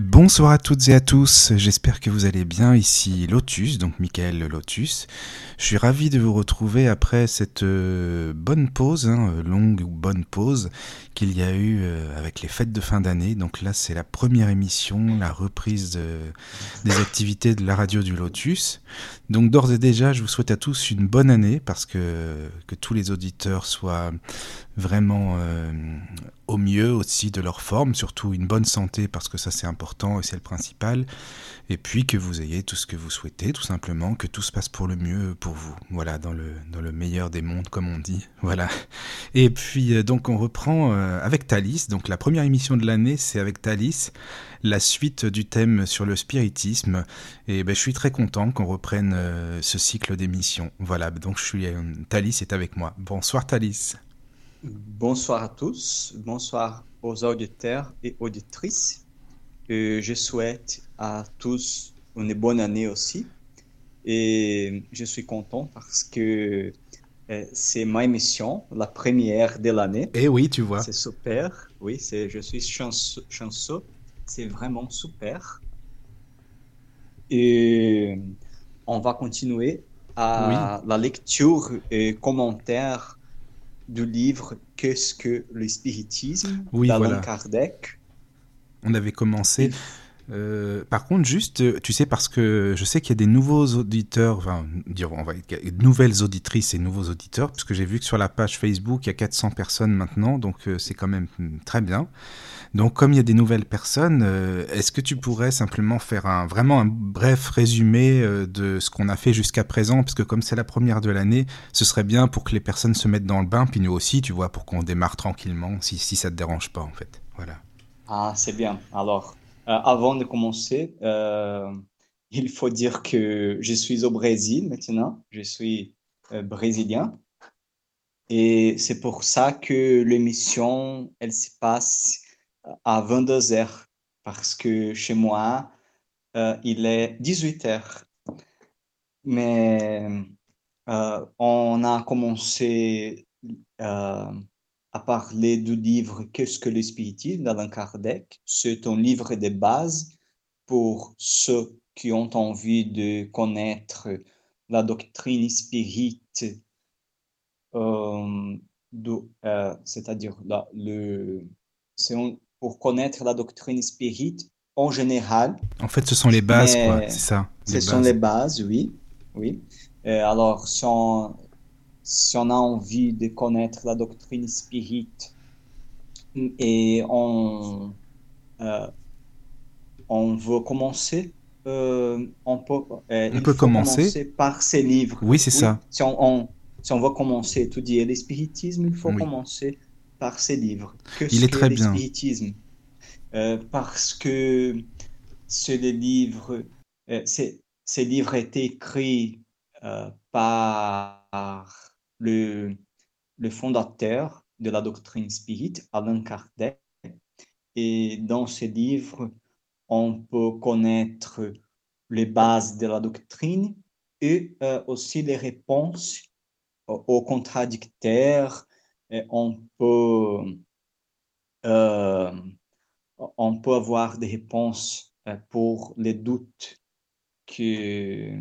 Bonsoir à toutes et à tous, j'espère que vous allez bien. Ici Lotus, donc Michael Lotus. Je suis ravi de vous retrouver après cette euh, bonne pause, hein, longue ou bonne pause qu'il y a eu euh, avec les fêtes de fin d'année. Donc là, c'est la première émission, la reprise de- des activités de la radio du Lotus. Donc d'ores et déjà, je vous souhaite à tous une bonne année parce que, que tous les auditeurs soient vraiment euh, au mieux aussi de leur forme, surtout une bonne santé parce que ça c'est important et c'est le principal. Et puis que vous ayez tout ce que vous souhaitez, tout simplement, que tout se passe pour le mieux pour vous. Voilà, dans le, dans le meilleur des mondes, comme on dit. Voilà. Et puis, euh, donc, on reprend euh, avec Thalys. Donc, la première émission de l'année, c'est avec Thalys, la suite du thème sur le spiritisme. Et ben, je suis très content qu'on reprenne euh, ce cycle d'émissions. Voilà, donc, je suis, Thalys est avec moi. Bonsoir, Thalys. Bonsoir à tous, bonsoir aux auditeurs et auditrices. Euh, je souhaite à tous une bonne année aussi. Et je suis content parce que euh, c'est ma émission, la première de l'année. Eh oui, tu vois. C'est super. Oui, c'est, je suis chanceux, chanceux. C'est vraiment super. Et on va continuer à la lecture et commentaire du livre Qu'est-ce que le spiritisme Oui, voilà. Kardec. On avait commencé. Euh, par contre, juste, euh, tu sais, parce que je sais qu'il y a des nouveaux auditeurs, enfin, dire, on va nouvelles auditrices et nouveaux auditeurs, parce que j'ai vu que sur la page Facebook, il y a 400 personnes maintenant, donc euh, c'est quand même très bien. Donc, comme il y a des nouvelles personnes, euh, est-ce que tu pourrais simplement faire un vraiment un bref résumé euh, de ce qu'on a fait jusqu'à présent, parce que comme c'est la première de l'année, ce serait bien pour que les personnes se mettent dans le bain, puis nous aussi, tu vois, pour qu'on démarre tranquillement, si, si ça te dérange pas, en fait. Voilà. Ah, c'est bien. Alors, euh, avant de commencer, il faut dire que je suis au Brésil maintenant. Je suis brésilien. Et c'est pour ça que l'émission, elle se passe à 22 heures. Parce que chez moi, euh, il est 18 heures. Mais euh, on a commencé euh, à parler du livre Qu'est-ce que le spiritisme d'Allan Kardec? C'est un livre de base pour ceux qui ont envie de connaître la doctrine spirite, c'est-à-dire le, c'est un- pour connaître la doctrine spirite en général. En fait, ce sont les bases, quoi, c'est ça. Ce sont les bases, oui. Oui. Euh, alors, si on, si on a envie de connaître la doctrine spirite et on, euh, on veut commencer, euh, on peut, On peut commencer. par ces livres. Oui, c'est Oui, ça. si on, on- si on veut commencer à étudier le spiritisme, il faut Oui. commencer par ces livres. Il est que très bien. Euh, parce que le livre, euh, ces livres étaient écrits euh, par le, le fondateur de la doctrine spirite, Allan Kardec. Et dans ces livres, on peut connaître les bases de la doctrine et euh, aussi les réponses aux contradicteurs. Et on peut, euh, on peut avoir des réponses euh, pour les doutes que,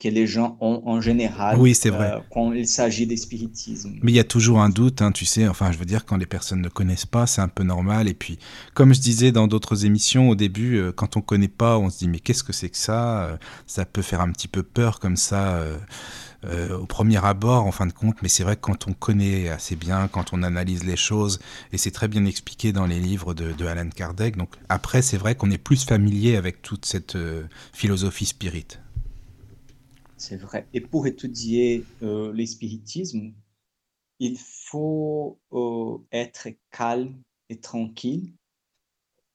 que les gens ont en général Oui, c'est vrai. euh, quand il s'agit de spiritisme. Mais il y a toujours un doute, hein, tu sais. Enfin, je veux dire, quand les personnes ne connaissent pas, c'est un peu normal. Et puis, comme je disais dans d'autres émissions, au début, euh, quand on connaît pas, on se dit mais qu'est-ce que c'est que ça Ça peut faire un petit peu peur comme ça. euh, euh, au premier abord, en fin de compte, mais c'est vrai que quand on connaît assez bien, quand on analyse les choses, et c'est très bien expliqué dans les livres de, Alan Kardec, donc après, c'est vrai qu'on est plus familier avec toute cette euh, philosophie spirit. C'est vrai. Et pour étudier euh, le il faut euh, être calme et tranquille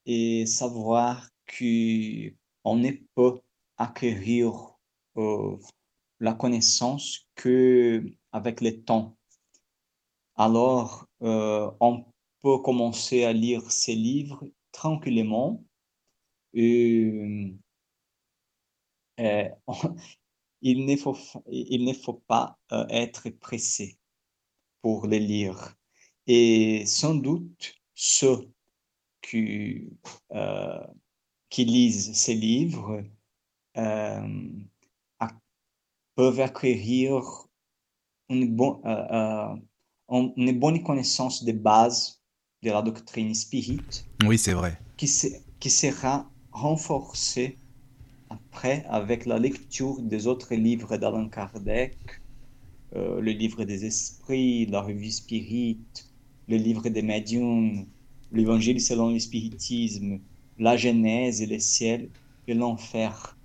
et savoir que on ne peut acquérir la connaissance que avec le temps. Alors, euh, on peut commencer à lire ces livres tranquillement et il ne faut, il ne faut pas être pressé pour les lire. Et sans doute, ceux qui, qui lisent ces livres peuvent acquérir une, bon, une bonne connaissance de base de la doctrine spirite. Oui, c'est vrai. Qui, qui sera renforcée après avec la lecture des autres livres d'Alain Kardec, euh, le livre des esprits, la revue Spirit, le livre des médiums, l'évangile selon le spiritisme, la Genèse et le ciel et l'enfer,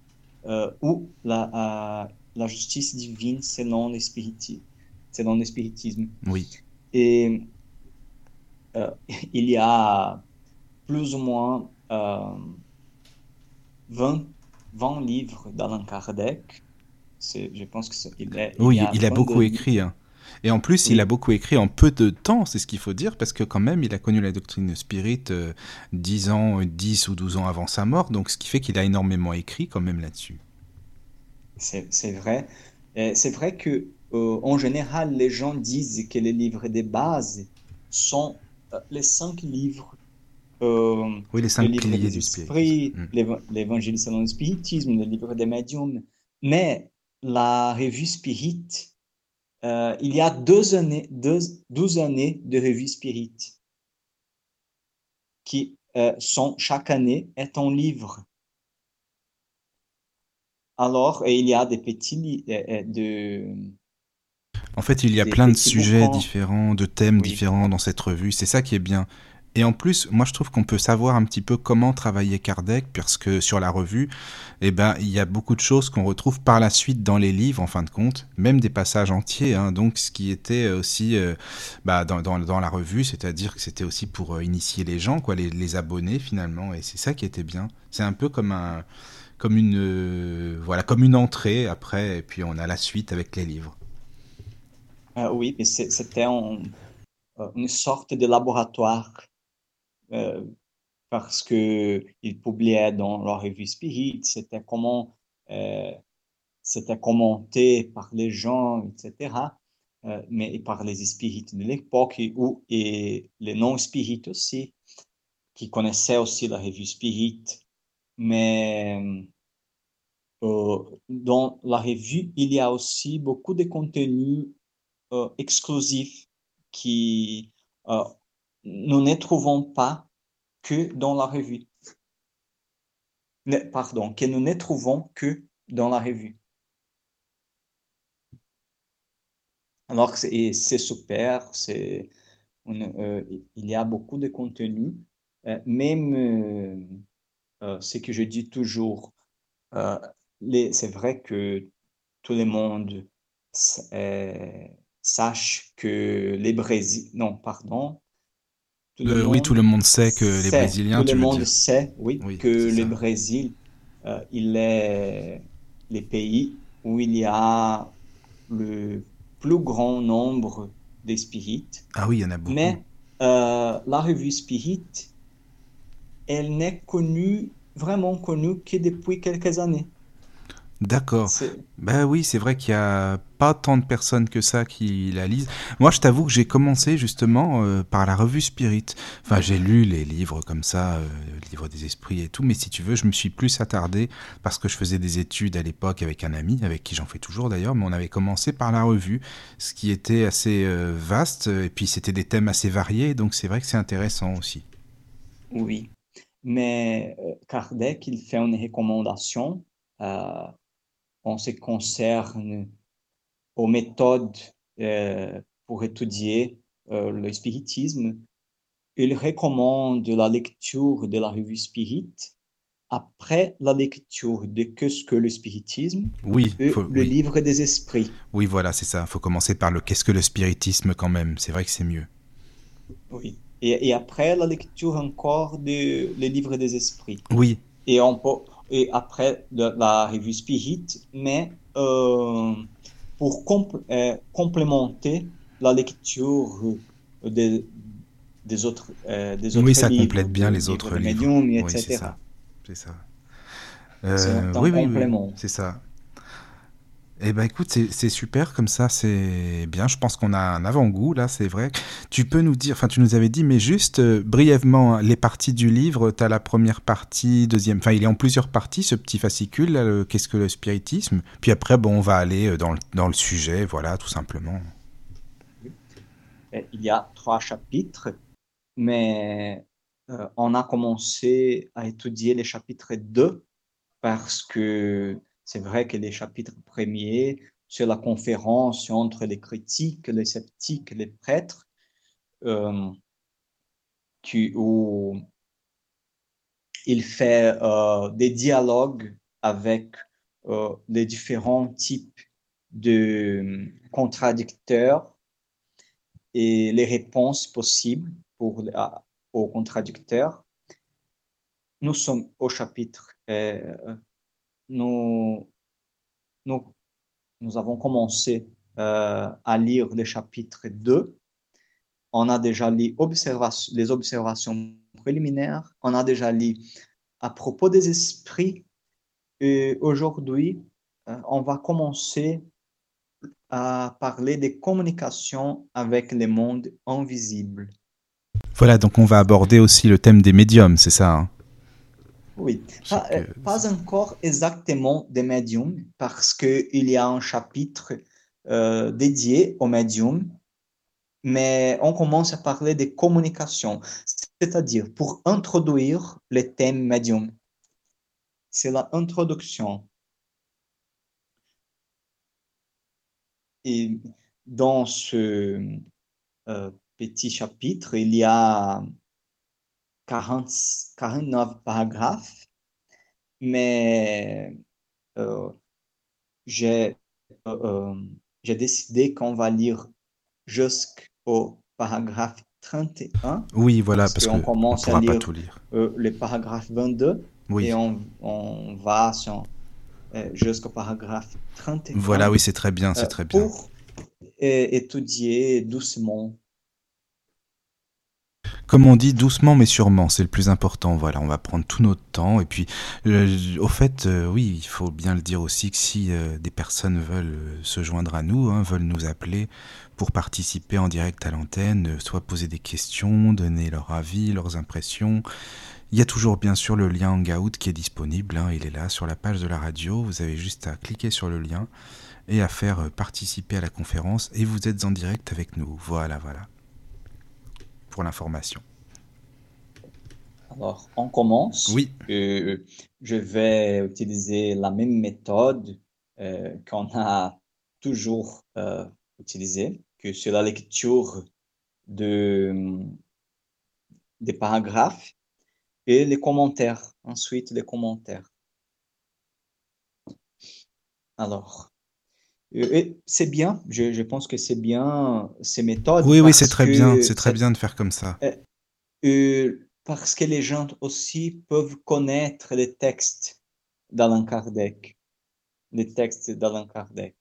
euh, ou la, euh, la justice divine selon le spiritisme. Selon le spiritisme. Oui. Et il y a plus ou moins 20 20 livres d'Alain Kardec. Je pense qu'il est. Oui, il, a beaucoup écrit. Hein. Et en plus, il a beaucoup écrit en peu de temps, c'est ce qu'il faut dire, parce que quand même, il a connu la doctrine spirit euh, 10 ans, 10 ou 12 ans avant sa mort, donc ce qui fait qu'il a énormément écrit quand même là-dessus. C'est vrai. C'est vrai que euh, en général, les gens disent que les livres de base sont euh, les cinq livres euh, oui, les cinq piliers du spiritisme. Mm. L'évangile selon le spiritisme, le livre des médiums. Mais la revue Spirit, euh, il y a deux années, deux, 12 années de revue Spirit qui sont chaque année est un livre. Alors, il y a des petits de en fait, il y a plein de sujets différents, de thèmes différents dans cette revue. C'est ça qui est bien. Et en plus, moi je trouve qu'on peut savoir un petit peu comment travailler Kardec, parce que sur la revue, eh ben, il y a beaucoup de choses qu'on retrouve par la suite dans les livres, en fin de compte, même des passages entiers. Hein, donc, ce qui était aussi euh, bah, dans, la revue, c'est-à-dire que c'était aussi pour euh, initier les gens, quoi, les, les abonnés finalement, et c'est ça qui était bien. C'est un peu comme un, une, euh, entrée après, et puis on a la suite avec les livres. oui, mais c'était une sorte de laboratoire euh, parce que il publiait dans la revue Spirit, c'était comment euh, c'était commenté par les gens, etc. Euh, mais par les spirites de l'époque et, et les non-spirites aussi, qui connaissaient aussi la revue Spirit. Mais dans la revue, il y a aussi beaucoup de contenus exclusifs qui nous ne trouvons pas que dans la revue. pardon, que nous ne trouvons que dans la revue. Alors, c'est super, c'est, euh, il y a beaucoup de contenu, euh, même euh, ce que je dis toujours, c'est vrai que tout le monde sache que les Brésil, non, pardon, oui, tout le monde sait que les Brésiliens. Tout le monde sait, oui, que le Brésil, euh, il est le pays où il y a le plus grand nombre de spirites. Ah oui, il y en a beaucoup. Mais euh, la revue Spirit, elle n'est connue, vraiment connue que depuis quelques années. D'accord. Ben oui, c'est vrai qu'il y a pas tant de personnes que ça qui la lisent. Moi, je t'avoue que j'ai commencé justement euh, par la revue Spirit. Enfin, j'ai lu les livres comme ça, euh, le livre des esprits et tout, mais si tu veux, je me suis plus attardé parce que je faisais des études à l'époque avec un ami, avec qui j'en fais toujours d'ailleurs, mais on avait commencé par la revue, ce qui était assez euh, vaste, et puis c'était des thèmes assez variés, donc c'est vrai que c'est intéressant aussi. Oui, mais Kardec, il fait une recommandation ce qui concerne aux méthodes euh, pour étudier euh, le spiritisme, il recommande la lecture de la revue Spirit après la lecture de Qu'est-ce que le spiritisme Oui, le livre des esprits. Oui, voilà, c'est ça. Il faut commencer par le Qu'est-ce que le spiritisme quand même. C'est vrai que c'est mieux. Oui. Et, après la lecture encore de le livre des esprits. Oui. Et on peut, et après de la revue Spirit, mais euh, pour euh, complémenter la lecture des, des autres, euh, des autres oui, ça complète bien les autres livres. Médiums, etc. c'est ça. c'est un oui, oui, oui, complément. c'est ça. Eh ben écoute, c'est super comme ça, c'est bien. Je pense qu'on a un avant-goût là, c'est vrai. Tu peux nous dire, enfin tu nous avais dit, mais juste euh, brièvement, hein, les parties du livre, tu as la première partie, deuxième, enfin il est en plusieurs parties ce petit fascicule, qu'est-ce que le spiritisme? Puis après, bon, on va aller euh, dans le, dans le sujet, voilà, tout simplement. Et Il y a trois chapitres, mais euh, on a commencé à étudier les chapitres 2 parce que c'est vrai que les chapitres premiers sur la conférence entre les critiques, les sceptiques, les prêtres, euh, où il fait euh, des dialogues avec euh, les différents types de contradicteurs et les réponses possibles pour, aux contradicteurs. Nous sommes au chapitre, nous, nous, nous avons commencé euh, à lire le chapitre 2. On a déjà lu observation- les observations préliminaires, on a déjà lu à propos des esprits. Et aujourd'hui, euh, on va commencer à parler des communications avec le monde invisible. Voilà, donc on va aborder aussi le thème des médiums, c'est ça hein? Oui, pas, euh, que- pas encore exactement des médiums, parce qu'il y a un chapitre euh, dédié aux médiums, mais on commence à parler des communications, c'est-à-dire pour introduire le thème médium. C'est l'introduction. Et dans ce euh, petit chapitre, il y a 40, 49 paragraphes, mais euh, j'ai euh, euh, décidé qu'on va lire jusqu'au paragraphe 31, Oui, voilà, parce parce qu'on que on commence à pas lire tout lire. euh, le paragraphe 22 Oui. et on, on va sur, euh, jusqu'au paragraphe 31 Voilà, oui, c'est très bien, c'est très bien. pour étudier doucement. Comme on dit, doucement mais sûrement, c'est le plus important. Voilà, on va prendre tout notre temps. Et puis, au fait, euh, oui, il faut bien le dire aussi que si euh, des personnes veulent euh, se joindre à nous, hein, veulent nous appeler pour participer en direct à l'antenne, soit poser des questions, donner leur avis, leurs impressions, il y a toujours bien sûr le lien Hangout qui est disponible. hein, il est là sur la page de la radio. Vous avez juste à cliquer sur le lien et à faire participer à la conférence et vous êtes en direct avec nous. Voilà, voilà. Pour l'information. Alors, on commence. Oui. Euh, je vais utiliser la même méthode euh, qu'on a toujours euh, utilisée, que c'est la lecture de, des paragraphes et les commentaires. Ensuite, les commentaires. Alors, et c'est bien, je, je pense que c'est bien ces méthodes. Oui, oui, c'est très bien, c'est très bien de faire comme ça. euh, parce que les gens aussi peuvent connaître les textes d'Allan Kardec, les textes d'Allan Kardec.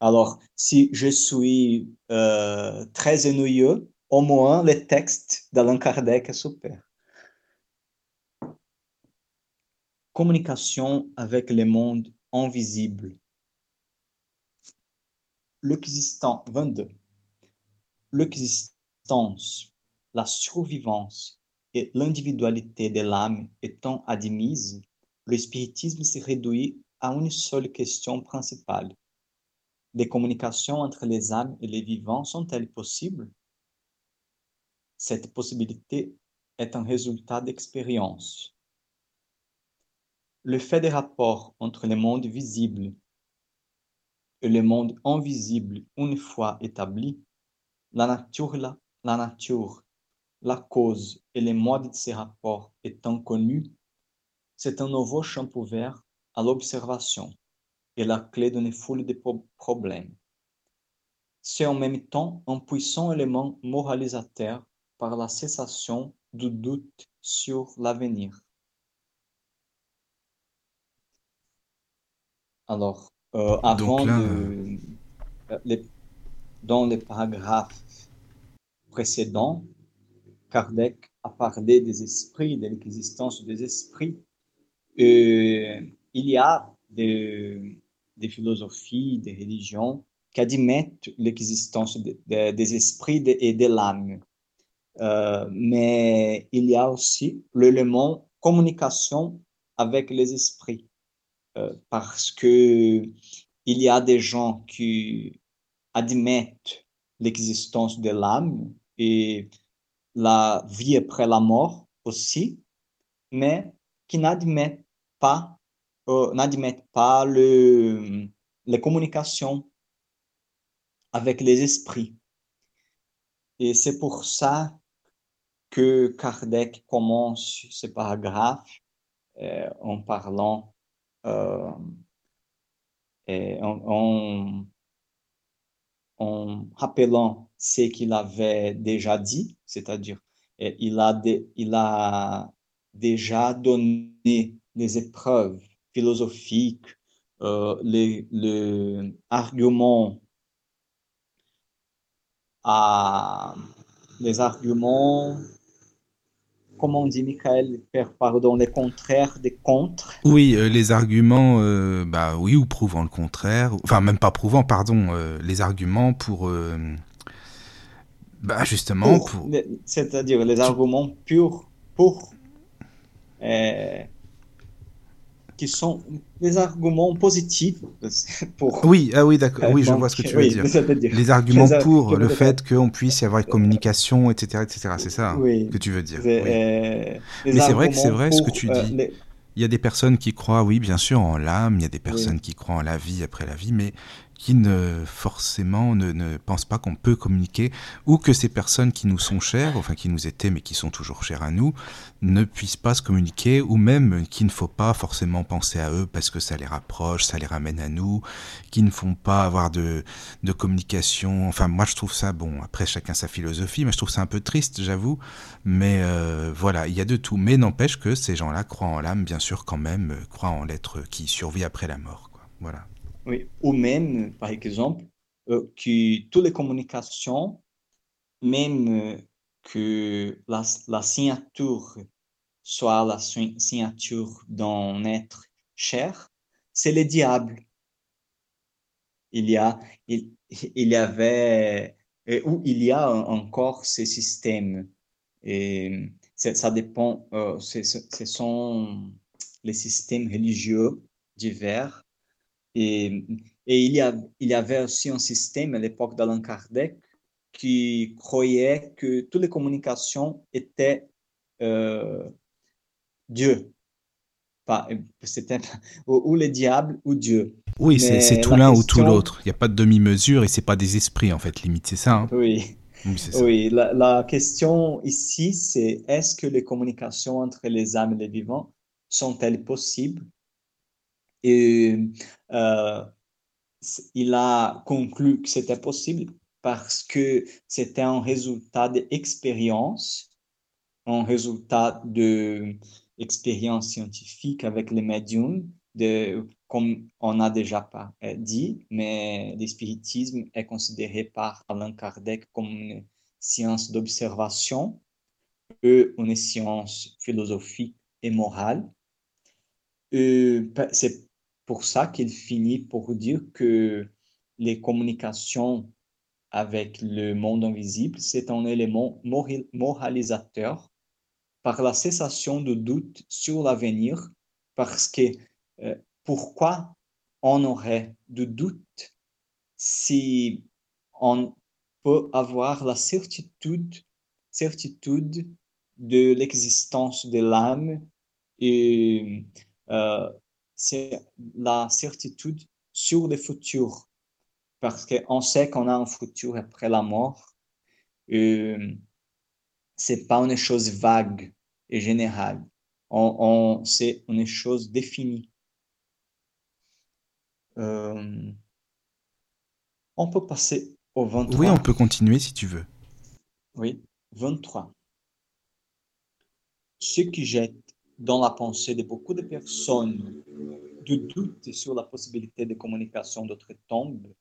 Alors, si je suis euh, très ennuyeux, au moins les textes d'Allan Kardec est super. Communication avec le monde invisible. L'existant 22. L'existence, la survivance et l'individualité de l'âme étant admises, le spiritisme se réduit à une seule question principale. Les communications entre les âmes et les vivants sont-elles possibles? Cette possibilité est un résultat d'expérience. Le fait des rapports entre le monde visible et le monde invisible une fois établi, la nature, la, la nature, la cause et les modes de ces rapports étant connus, c'est un nouveau champ ouvert à l'observation et la clé d'une foule de pro- problèmes. C'est en même temps un puissant élément moralisateur par la cessation du doute sur l'avenir. Alors, euh, avant là, de, euh, les- dans les paragraphes précédents, Kardec a parlé des esprits, de l'existence des esprits, il y a des, des, philosophies, des religions qui admettent l'existence de, de, des esprits et de l'âme. Euh, mais il y a aussi l'élément communication avec les esprits. Euh, parce que il y a des gens qui admettent l'existence de l'âme et la vie après la mort aussi, mais qui n'admettent pas, euh, n'admettent pas le, les communications avec les esprits. Et c'est pour ça que Kardec commence ce paragraphe euh, en parlant, euh, en, en, rappelant ce qu'il avait déjà dit, c'est-à-dire il a, déjà donné les épreuves philosophiques, euh, les, arguments les arguments comment on dit, Michael, pardon, les contraires des contre. Oui, euh, les arguments, euh, bah oui, ou prouvant le contraire, enfin même pas prouvant, pardon, euh, les arguments pour, bah justement pour. C'est-à-dire les arguments purs pour qui sont des arguments positifs pour. Oui, ah oui, d'accord. Oui, je vois ce que tu veux dire. Les arguments pour le fait qu'on puisse y avoir une communication, etc., etc. C'est ça que tu veux dire. Mais c'est vrai que c'est vrai ce que tu dis. Il y a des personnes qui croient, oui, bien sûr, en l'âme. Il y a des personnes qui croient en la vie après la vie, mais qui ne forcément ne, ne pensent pas qu'on peut communiquer ou que ces personnes qui nous sont chères, enfin qui nous étaient mais qui sont toujours chères à nous, ne puissent pas se communiquer ou même qu'il ne faut pas forcément penser à eux parce que ça les rapproche, ça les ramène à nous, qui ne font pas avoir de, de communication. Enfin, moi je trouve ça, bon, après chacun sa philosophie, mais je trouve ça un peu triste, j'avoue. Mais euh, voilà, il y a de tout. Mais n'empêche que ces gens-là croient en l'âme, bien sûr, quand même, euh, croient en l'être qui survit après la mort. Quoi. Voilà. Oui, ou même, par exemple, euh, que toutes les communications, même euh, que la, signature soit la signature d'un être cher, c'est le diable. Il y a, il, y avait, euh, ou il y a encore ces systèmes. Et ça dépend, ce sont les systèmes religieux divers et, et il, y a, il y avait aussi un système à l'époque d'Allan Kardec qui croyait que toutes les communications étaient euh, Dieu. C'était ou, le diable ou Dieu. Oui, c'est tout l'un ou tout l'autre. Il n'y a pas de demi-mesure et c'est pas des esprits en fait, limite, c'est ça. Hein? Oui. Oui, oui la, la, question ici, c'est est-ce que les communications entre les âmes et les vivants sont-elles possibles? Et euh, il a conclu que c'était possible parce que c'était un résultat d'expérience, un résultat d'expérience scientifique avec les médiums, comme on a déjà pas euh, dit, mais l'espiritisme est considéré par Alain Kardec comme une science d'observation une science philosophique et morale. C'est pour ça qu'il finit pour dire que les communications avec le monde invisible, c'est un élément moralisateur par la cessation de doute sur l'avenir, parce que euh, pourquoi on aurait de doute si on peut avoir la certitude, certitude de l'existence de l'âme et euh, c'est la certitude sur le futur. Parce qu'on sait qu'on a un futur après la mort. Euh, c'est pas une chose vague et générale. On, c'est une chose définie. Euh, on peut passer au 23. Oui, on peut continuer si tu veux. Oui, 23. Ce qui jette dans la pensée de beaucoup de personnes de doute sur la possibilité de communication d'autres tombes,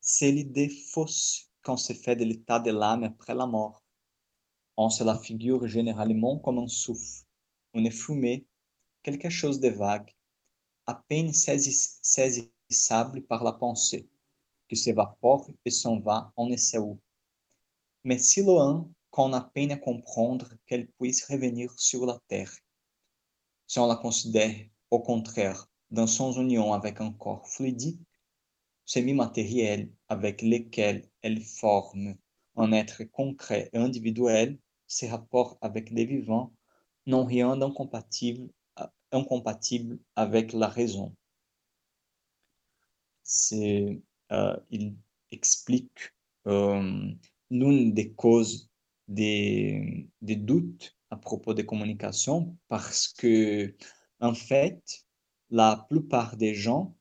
c'est l'idée fausse qu'on se fait de l'état de l'âme après la mort. On se la figure généralement comme un souffle, une fumée quelque chose de vague, à peine saisissable par la pensée, qui s'évapore et s'en va on ne sait où. Mais si loin qu'on a peine à comprendre qu'elle puisse revenir sur la terre, si on la considère, au contraire, dans son union avec un corps fluidique, semi-matériel avec lequel elle forme un être concret et individuel, ses rapports avec les vivants n'ont rien d'incompatible incompatible avec la raison. Euh, il explique euh, l'une des causes des, doutes à propos des communications parce que, en fait, la plupart des gens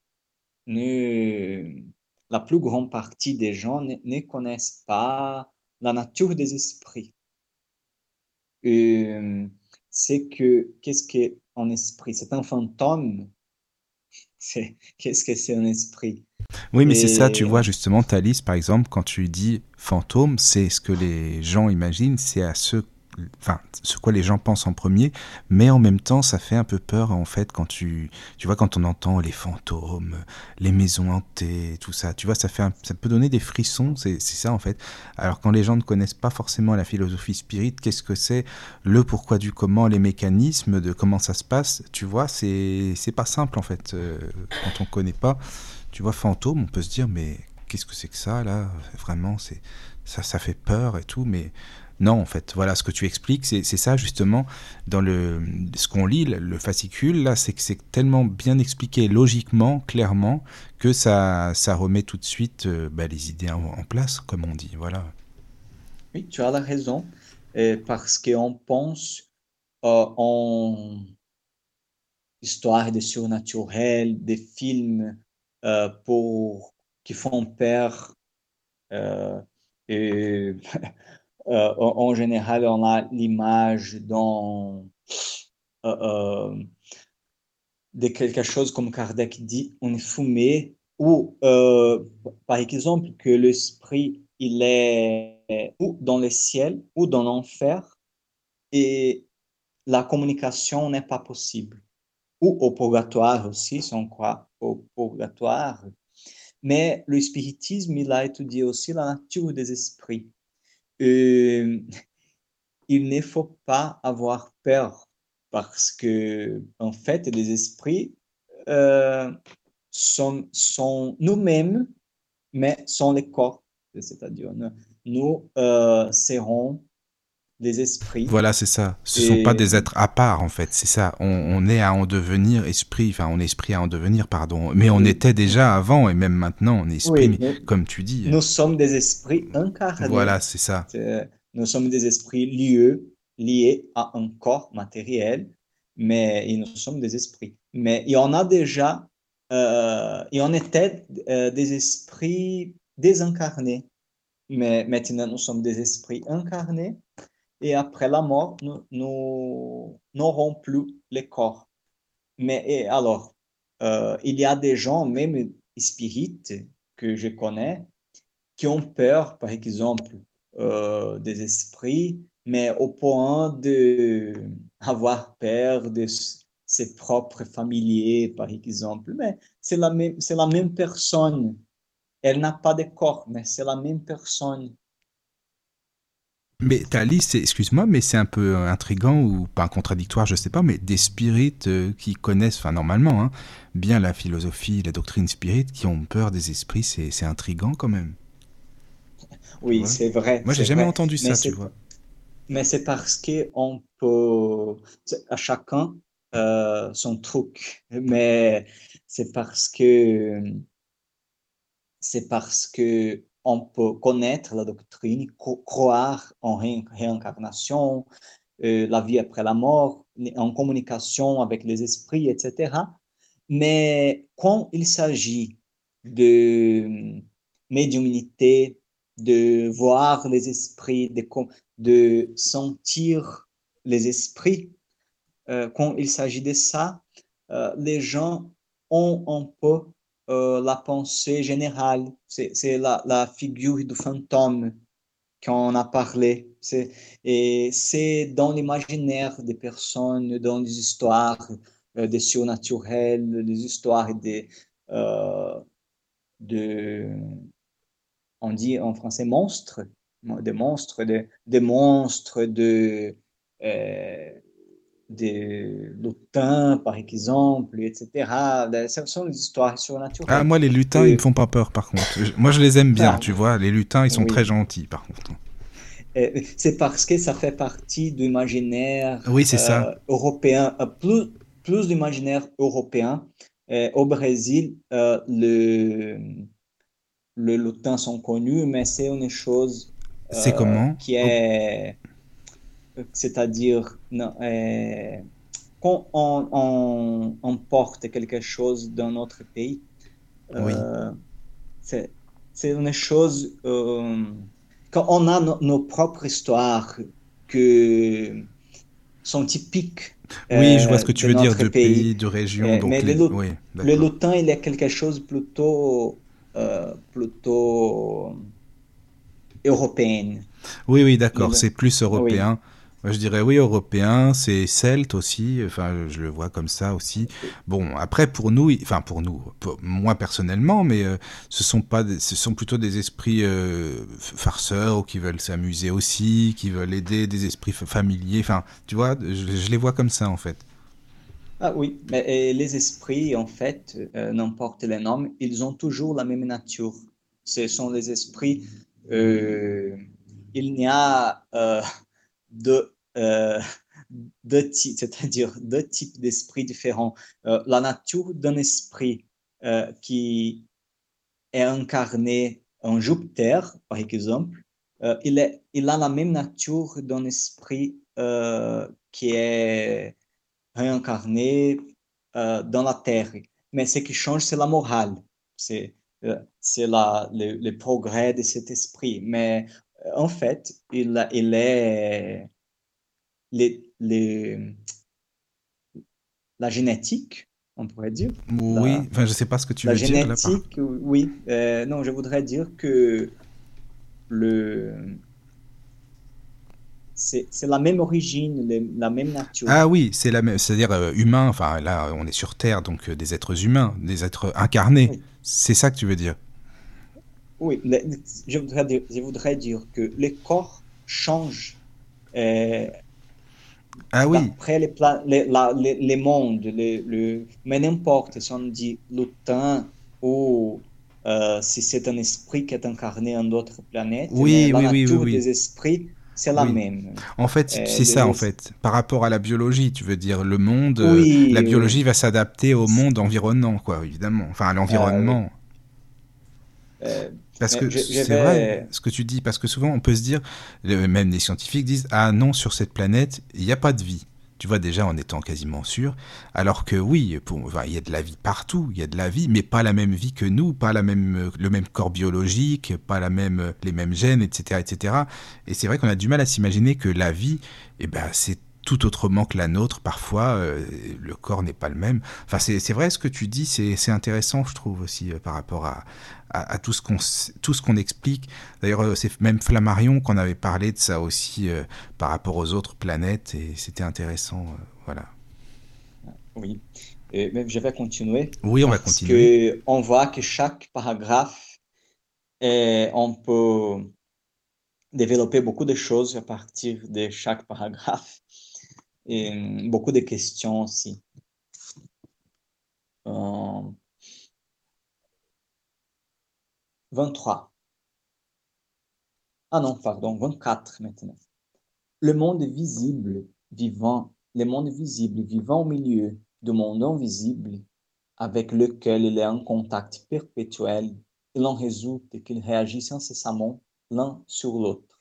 ne, la plus grande partie des gens ne, connaissent pas la nature des esprits. Euh, c'est que qu'est-ce qu'un esprit? C'est un fantôme. Qu'est-ce que c'est un esprit? Oui, mais c'est ça, tu vois, justement, Thalys, par exemple, quand tu dis fantôme, c'est ce que les gens imaginent, c'est à ce enfin, ce quoi les gens pensent en premier, mais en même temps, ça fait un peu peur en fait quand tu, tu vois, quand on entend les fantômes, les maisons hantées, tout ça. Tu vois, ça fait, ça peut donner des frissons. C'est ça en fait. Alors quand les gens ne connaissent pas forcément la philosophie spirit, qu'est-ce que c'est, le pourquoi du comment, les mécanismes de comment ça se passe, tu vois, c'est c'est pas simple en fait euh, quand on connaît pas. Tu vois, fantôme, on peut se dire mais qu'est-ce que c'est que ça là Vraiment, c'est ça, ça fait peur et tout, mais non, en fait, voilà ce que tu expliques, c'est ça justement dans le ce qu'on lit, le fascicule là, c'est que c'est tellement bien expliqué logiquement, clairement, que ça ça remet tout de suite euh, bah, les idées en, place, comme on dit, voilà. Oui, tu as la raison, euh, parce qu'on pense euh, en histoire de surnaturel, des films pour qui font peur. Et Euh, en, général, on a l'image dans euh, euh, de quelque chose comme Kardec dit, une fumée, ou par exemple que l'esprit il est ou dans le ciel ou dans l'enfer et la communication n'est pas possible. Ou au purgatoire aussi, si on croit au purgatoire. Mais le spiritisme, il a étudié aussi la nature des esprits. Euh, il ne faut pas avoir peur parce que, en fait, les esprits euh, sont, nous-mêmes, mais sont les corps. C'est-à-dire, nous euh, serons des esprits. Voilà, c'est ça. Ce ne sont pas des êtres à part, en fait. C'est ça. On, est à en devenir esprit, enfin, on est esprit à en devenir, pardon. Mais on était déjà avant, et même maintenant, on est esprit, comme tu dis. Nous sommes des esprits incarnés. Voilà, c'est ça. Nous sommes des esprits liés, liés à un corps matériel, mais nous sommes des esprits. Mais il y en a déjà, euh, il y en était euh, des esprits désincarnés. Mais maintenant, nous sommes des esprits incarnés et après la mort, nous n'aurons plus les corps. Mais alors, euh, il y a des gens, même spirites, que je connais, qui ont peur, par exemple, euh, des esprits, mais au point de avoir peur de ses propres familiers, par exemple. Mais c'est la même, c'est la même personne. Elle n'a pas de corps, mais c'est la même personne. Mais ta liste, excuse-moi, mais c'est un peu intrigant ou pas contradictoire, je sais pas, mais des spirites euh, qui connaissent, enfin normalement, hein, bien la philosophie, la doctrine spirit, qui ont peur des esprits, c'est intrigant quand même. Oui, c'est vrai. Moi, j'ai jamais entendu ça, tu vois. Mais c'est parce que on peut, à chacun euh, son truc, mais c'est parce que c'est parce que on peut connaître la doctrine, croire en réincarnation, euh, la vie après la mort, en communication avec les esprits, etc. Mais quand il s'agit de médiumnité, de voir les esprits, de, de sentir les esprits, euh, quand il s'agit de ça, euh, les gens ont un peu euh, la pensée générale, c'est la, figure du fantôme qu'on a parlé. Et c'est dans l'imaginaire des personnes, dans les histoires, des surnaturels, des histoires de, de, on dit en français monstres, des monstres, des, des monstres, de, des lutins, par exemple, etc. Ce sont des histoires surnaturelles. Ah, moi, les lutins, ils me font pas peur, par contre. Moi, je les aime bien, ah. tu vois. Les lutins, ils sont très gentils, par contre. C'est parce que ça fait partie de l'imaginaire oui. Euh, européen, euh, plus, plus d'imaginaire européen. au Brésil, euh, le, le lutin sont connus, mais c'est une chose. c'est comment? Qui est c'est-à-dire quand on, on, porte quelque chose dans notre pays, euh, c'est une chose, euh, quand on a nos propres histoires que sont typiques. Oui, je vois ce que tu veux dire, de pays, de région. mais le, le il est quelque chose plutôt, euh, plutôt européen. Oui, oui, d'accord, c'est plus européen je dirais oui, européen, c'est celte aussi, enfin je le vois comme ça aussi. Bon, après pour nous, enfin pour nous, moi personnellement, mais euh, ce sont pas, ce sont plutôt des esprits euh, farceurs qui veulent s'amuser aussi, qui veulent aider, des esprits familiers. Enfin, tu vois, je, les vois comme ça en fait. Ah oui, mais les esprits en fait, euh, n'importe les noms, ils ont toujours la même nature. Ce sont les esprits. il n'y a de euh, deux types, c'est-à-dire deux types d'esprits différents. Euh, la nature d'un esprit euh, qui est incarné en Jupiter, par exemple, il, est, il a la même nature d'un esprit qui est réincarné dans la Terre. Mais ce qui change, c'est la morale. C'est c'est le, le, progrès de cet esprit. Mais en fait, il, il est les, la génétique, on pourrait dire. Oui, enfin, je ne sais pas ce que tu veux dire. La génétique, oui. Euh, non, je voudrais dire que le c'est la même origine, la même nature. Ah oui, c'est la même, c'est-à-dire euh, humain. Enfin, là, on est sur Terre, donc euh, des êtres humains, des êtres incarnés. C'est ça que tu veux dire? Oui, je, voudrais dire, je voudrais dire que les corps changent ah oui. Après les, les, les, mondes, le, mais n'importe si on dit lutin ou euh, si c'est un esprit qui est incarné en d'autres planètes, oui, la oui, nature oui, des esprits, c'est la même. En fait, euh, c'est ça, en fait. Par rapport à la biologie, tu veux dire, le monde, euh, la biologie va s'adapter au monde environnant, quoi, évidemment. Enfin, à l'environnement. Parce que c'est vrai ce que tu dis, parce que souvent on peut se dire, même les scientifiques disent, ah non, sur cette planète, il n'y a pas de vie. Tu vois, déjà en étant quasiment sûr. Alors que oui, il y a de la vie partout, il y a de la vie, mais pas la même vie que nous, pas la même, le même corps biologique, pas la même, les mêmes gènes, etc. etc. Et c'est vrai qu'on a du mal à s'imaginer que la vie, eh ben, c'est tout autrement que la nôtre. Parfois, euh, le corps n'est pas le même. Enfin, c'est vrai ce que tu dis, c'est intéressant, je trouve aussi, euh, par rapport à, à, tout ce qu'on qu'on explique. D'ailleurs, euh, c'est même Flammarion qu'on avait parlé de ça aussi par rapport aux autres planètes, et c'était intéressant. voilà. Oui. Je vais continuer. Oui, on va continuer. Parce on voit que chaque paragraphe, on peut développer beaucoup de choses à partir de chaque paragraphe et beaucoup de questions aussi. Euh, 23. Ah non, pardon, 24 maintenant. Le monde visible vivant, le monde visible vivant au milieu du monde invisible avec lequel il est en contact perpétuel, il en résulte qu'ils réagissent incessamment l'un sur l'autre.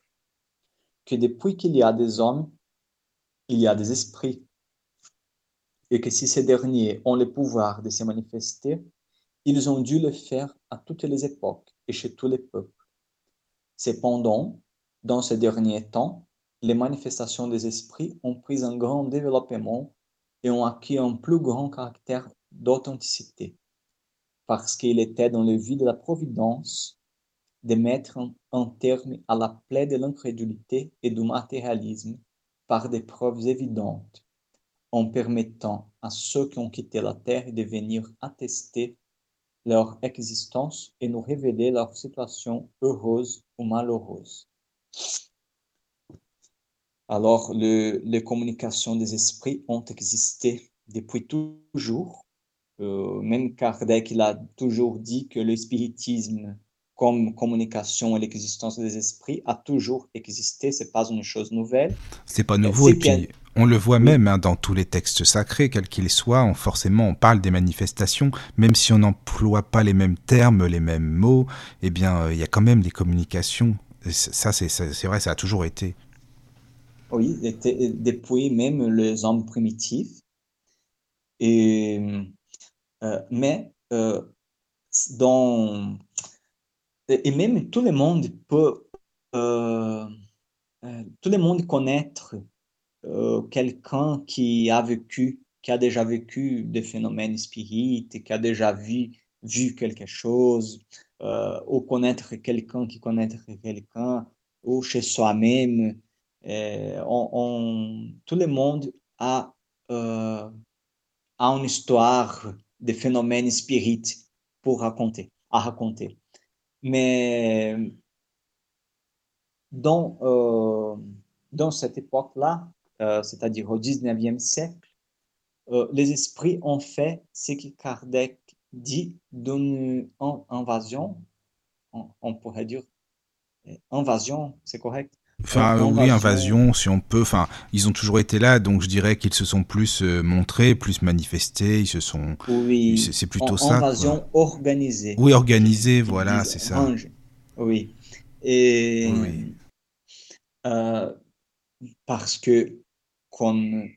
Que depuis qu'il y a des hommes, il y a des esprits, et que si ces derniers ont le pouvoir de se manifester, ils ont dû le faire à toutes les époques et chez tous les peuples. Cependant, dans ces derniers temps, les manifestations des esprits ont pris un grand développement et ont acquis un plus grand caractère d'authenticité, parce qu'il était dans le vide de la providence de mettre un terme à la plaie de l'incrédulité et du matérialisme par des preuves évidentes, en permettant à ceux qui ont quitté la Terre de venir attester leur existence et nous révéler leur situation heureuse ou malheureuse. Alors, les communications des esprits ont existé depuis toujours. Euh, même Kardec il a toujours dit que le spiritisme comme communication et l'existence des esprits a toujours existé. C'est pas une chose nouvelle. C'est pas nouveau. Et puis, on le voit même hein, dans tous les textes sacrés, quels qu'ils soient. On, forcément, on parle des manifestations, même si on n'emploie pas les mêmes termes, les mêmes mots. Eh bien, euh, il y a quand même des communications. ça, c'est vrai, ça a toujours été. Oui, depuis même les hommes primitifs. Et, euh, mais euh, dans et même tout le monde peut, euh, euh, tout le monde connaître euh, quelqu'un qui a vécu, qui a déjà vécu des phénomènes spirites, qui a déjà vu, vu quelque chose, ou connaître quelqu'un qui connaître quelqu'un, ou chez soi-même. On, tout le monde a, a une histoire de phénomènes spirites pour raconter, à raconter. Mais dans, euh, dans cette époque-là, euh, c'est-à-dire au 19e siècle, euh, les esprits ont fait ce que Kardec dit d'une invasion, on, pourrait dire invasion, c'est correct? Enfin, oui, invasion, si on peut. Enfin, ils ont toujours été là, donc je dirais qu'ils se sont plus montrés, plus manifestés. Ils se sont. Oui. C'est plutôt ça. Invasion organisée. Oui, organisée, voilà, c'est ça. Oui. Et parce que, comme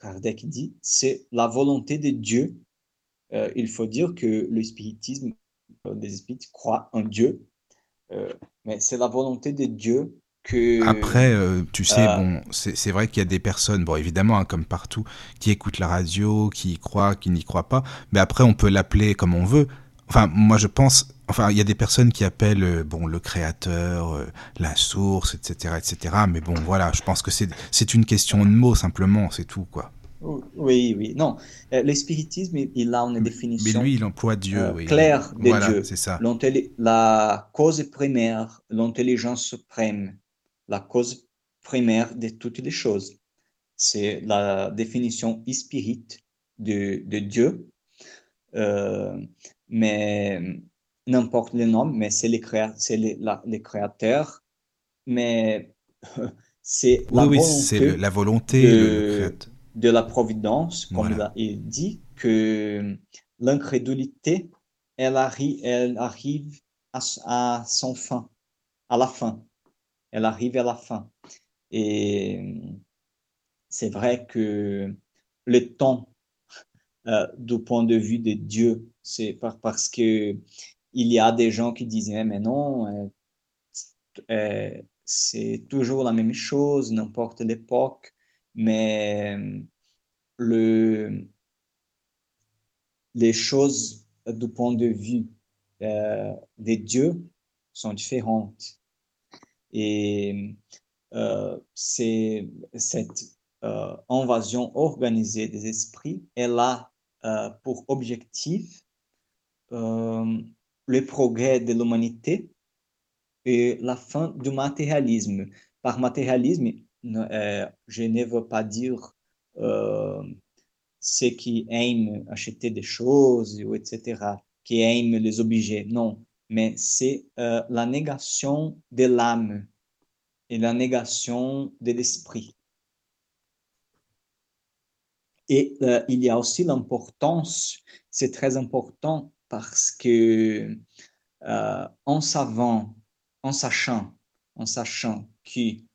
Kardec dit, c'est la volonté de Dieu. il faut dire que le spiritisme, les spirites croient en Dieu, mais c'est la volonté de Dieu après, euh, tu sais, euh. bon, c'est vrai qu'il y a des personnes, bon, évidemment, hein, comme partout, qui écoutent la radio, qui y croient, qui n'y croient pas, mais après, on peut l'appeler comme on veut. Enfin, moi, je pense, enfin, il y a des personnes qui appellent, euh, bon, le créateur, la source, etc., etc., mais bon, voilà, je pense que c'est une question de mots, simplement, c'est tout, quoi. Oui, oui, non. le spiritisme, il a une définition. Mais lui, il emploie Dieu, oui. Claire de voilà, Dieu. c'est ça. La cause primaire, l'intelligence suprême, la cause primaire de toutes les choses. C'est la définition spirit de, de Dieu, euh, mais n'importe le nom, mais c'est les, les, créateurs, mais c'est la, volonté la volonté de, de la providence, comme il, dit, que l'incrédulité, elle, arrive, elle arrive à, à son fin, à la fin elle arrive à la fin. Et c'est vrai que le temps, euh, du point de vue de Dieu, c'est parce que il y a des gens qui disaient, mais non, euh, euh, c'est toujours la même chose, n'importe l'époque, mais le, les choses du point de vue de Dieu sont différentes. Et euh, cette euh, invasion organisée des esprits, elle a euh, pour objectif le progrès de l'humanité et la fin du matérialisme. Par matérialisme, je ne veux pas dire ceux qui aiment acheter des choses, etc., qui aiment les objets. Non, mais c'est euh, la négation de l'âme et la négation de l'esprit. Et euh, il y a aussi l'importance, c'est très important parce que euh, en savant, en sachant, en sachant qui,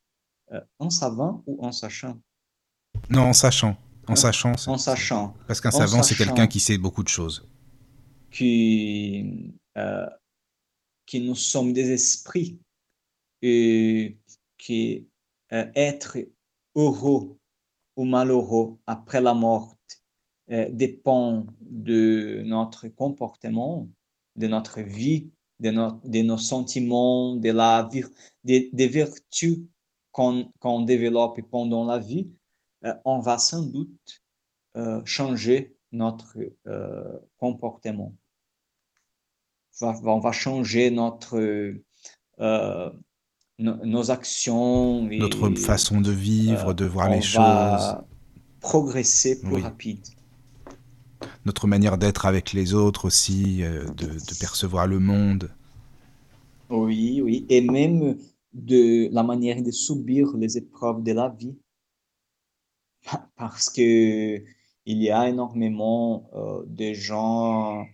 en savant ou en sachant? Non, en sachant. En sachant. En sachant. Parce qu'un savant, c'est quelqu'un qui sait beaucoup de choses. Qui que nous sommes des esprits et que euh, être heureux ou malheureux après la mort euh, dépend de notre comportement, de notre vie, de, nos sentiments, de la des, des vertus qu'on développe pendant la vie, euh, on va sans doute changer notre comportement. On va changer notre, nos actions. notre façon de vivre, de voir les choses. progresser plus rapide notre manière d'être avec les autres aussi, de, de, percevoir le monde. Oui, oui, et même de la manière de subir les épreuves de la vie. Parce que il y a énormément euh, de gens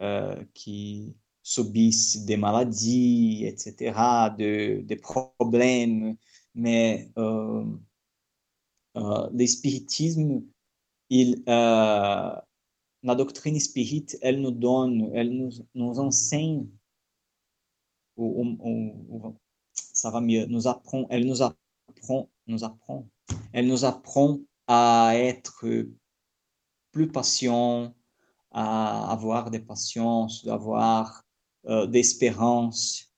euh, qui subissent des maladies, etc., de, des problèmes, mais euh, spiritisme, il, la doctrine spirit, elle nous donne, elle nous, nous enseigne ça va mieux, nous apprend, elle nous apprend, nous apprend, elle nous apprend à être plus patient, à avoir des patience, d'avoir euh, d'espérance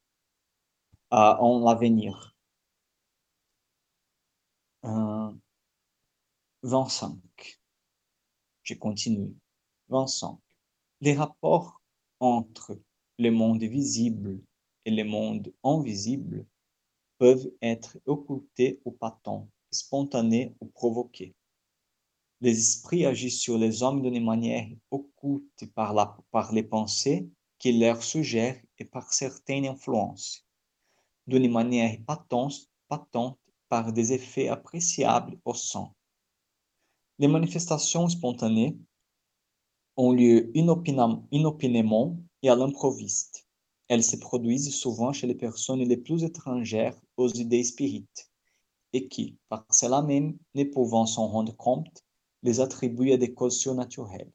euh, en l'avenir. Euh, 25. Je continue. 25. Les rapports entre le monde visible et le monde invisible peuvent être occultés ou patents, spontanés ou provoqués. Les esprits agissent sur les hommes d'une manière occulte par, la, par les pensées qu'ils leur suggèrent et par certaines influences, d'une manière patente, patente par des effets appréciables au sang. Les manifestations spontanées ont lieu inopinément et à l'improviste. Elles se produisent souvent chez les personnes les plus étrangères aux idées spirites et qui, par cela même, ne pouvant s'en rendre compte, les attribuent à des causes surnaturelles.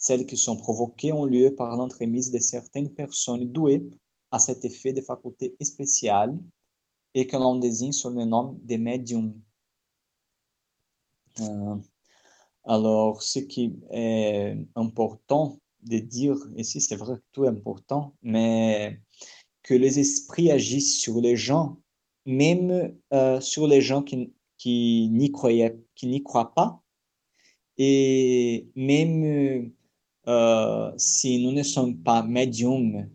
Celles qui sont provoquées ont lieu par l'entremise de certaines personnes douées à cet effet de facultés spéciales et que l'on désigne sous le nom de médiums. Euh, alors, ce qui est important de dire ici, c'est vrai que tout est important, mais que les esprits agissent sur les gens, même euh, sur les gens qui, qui n'y croient pas, et même euh, si nous ne sommes pas médiums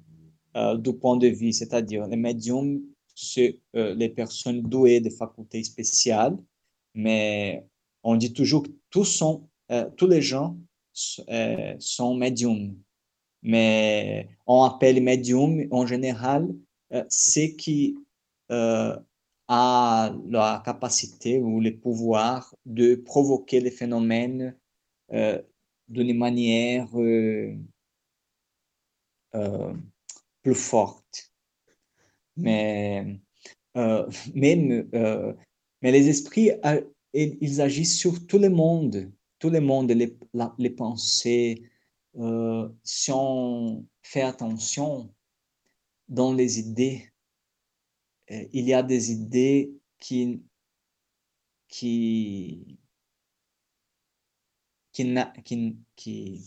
euh, du point de vue, c'est-à-dire les médiums, c'est les personnes douées de facultés spéciales, mais on dit toujours que tous sont, tous les gens euh, sont médiums. Mais on appelle médium en général euh, ceux qui euh, a la capacité ou le pouvoir de provoquer les phénomènes euh, d'une manière plus forte. Mais même, mais les esprits, ils agissent sur tout le monde tout le monde, les, les pensées, euh, si on fait attention dans les idées, euh, il y a des idées qui, qui, qui, qui, qui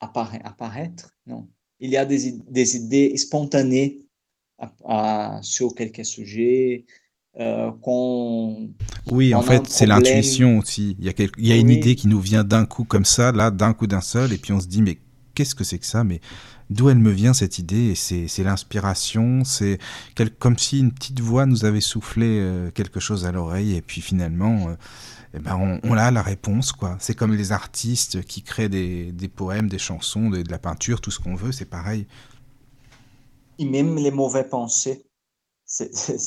apparaître, non. Il y a des, des idées spontanées sur quelques sujets, euh, oui, en fait, c'est l'intuition aussi. Il y a, il y a une idée qui nous vient d'un coup comme ça, là, d'un coup d'un seul, et puis on se dit, mais qu'est-ce que c'est que ça? Mais d'où elle me vient cette idée? Et c'est l'inspiration, c'est comme si une petite voix nous avait soufflé euh, quelque chose à l'oreille, et puis finalement, euh, eh ben on, a la réponse, quoi. C'est comme les artistes qui créent des, des poèmes, des chansons, de, de la peinture, tout ce qu'on veut, c'est pareil. Et même les mauvais pensées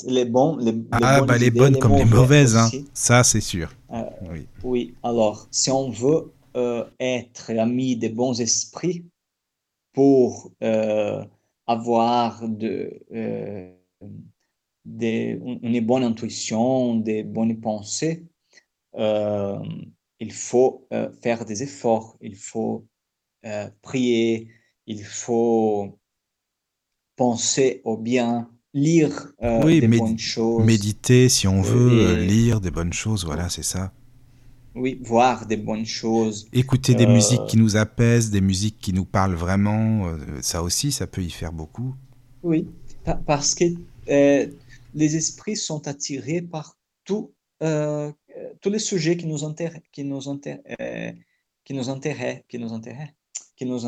les bons, les, ah, bah les bonnes comme les mauvaises, hein. ça c'est sûr. Euh, oui. alors si on veut euh, être ami des bons esprits pour euh, avoir de, des, une bonne intuition, des bonnes pensées, il faut faire des efforts, il faut prier, il faut penser au bien, lire euh, des bonnes choses. Méditer si on veut, euh, lire des bonnes choses, voilà, c'est ça. Oui, voir des bonnes choses. Écouter des musiques euh, qui nous apaisent, des musiques qui nous parlent vraiment, ça aussi, ça peut y faire beaucoup. Oui, parce que les esprits sont attirés par tout, tous les sujets qui nous intéressent, qui nous intéressent, qui nous intéressent, qui nous intéressent, qui nous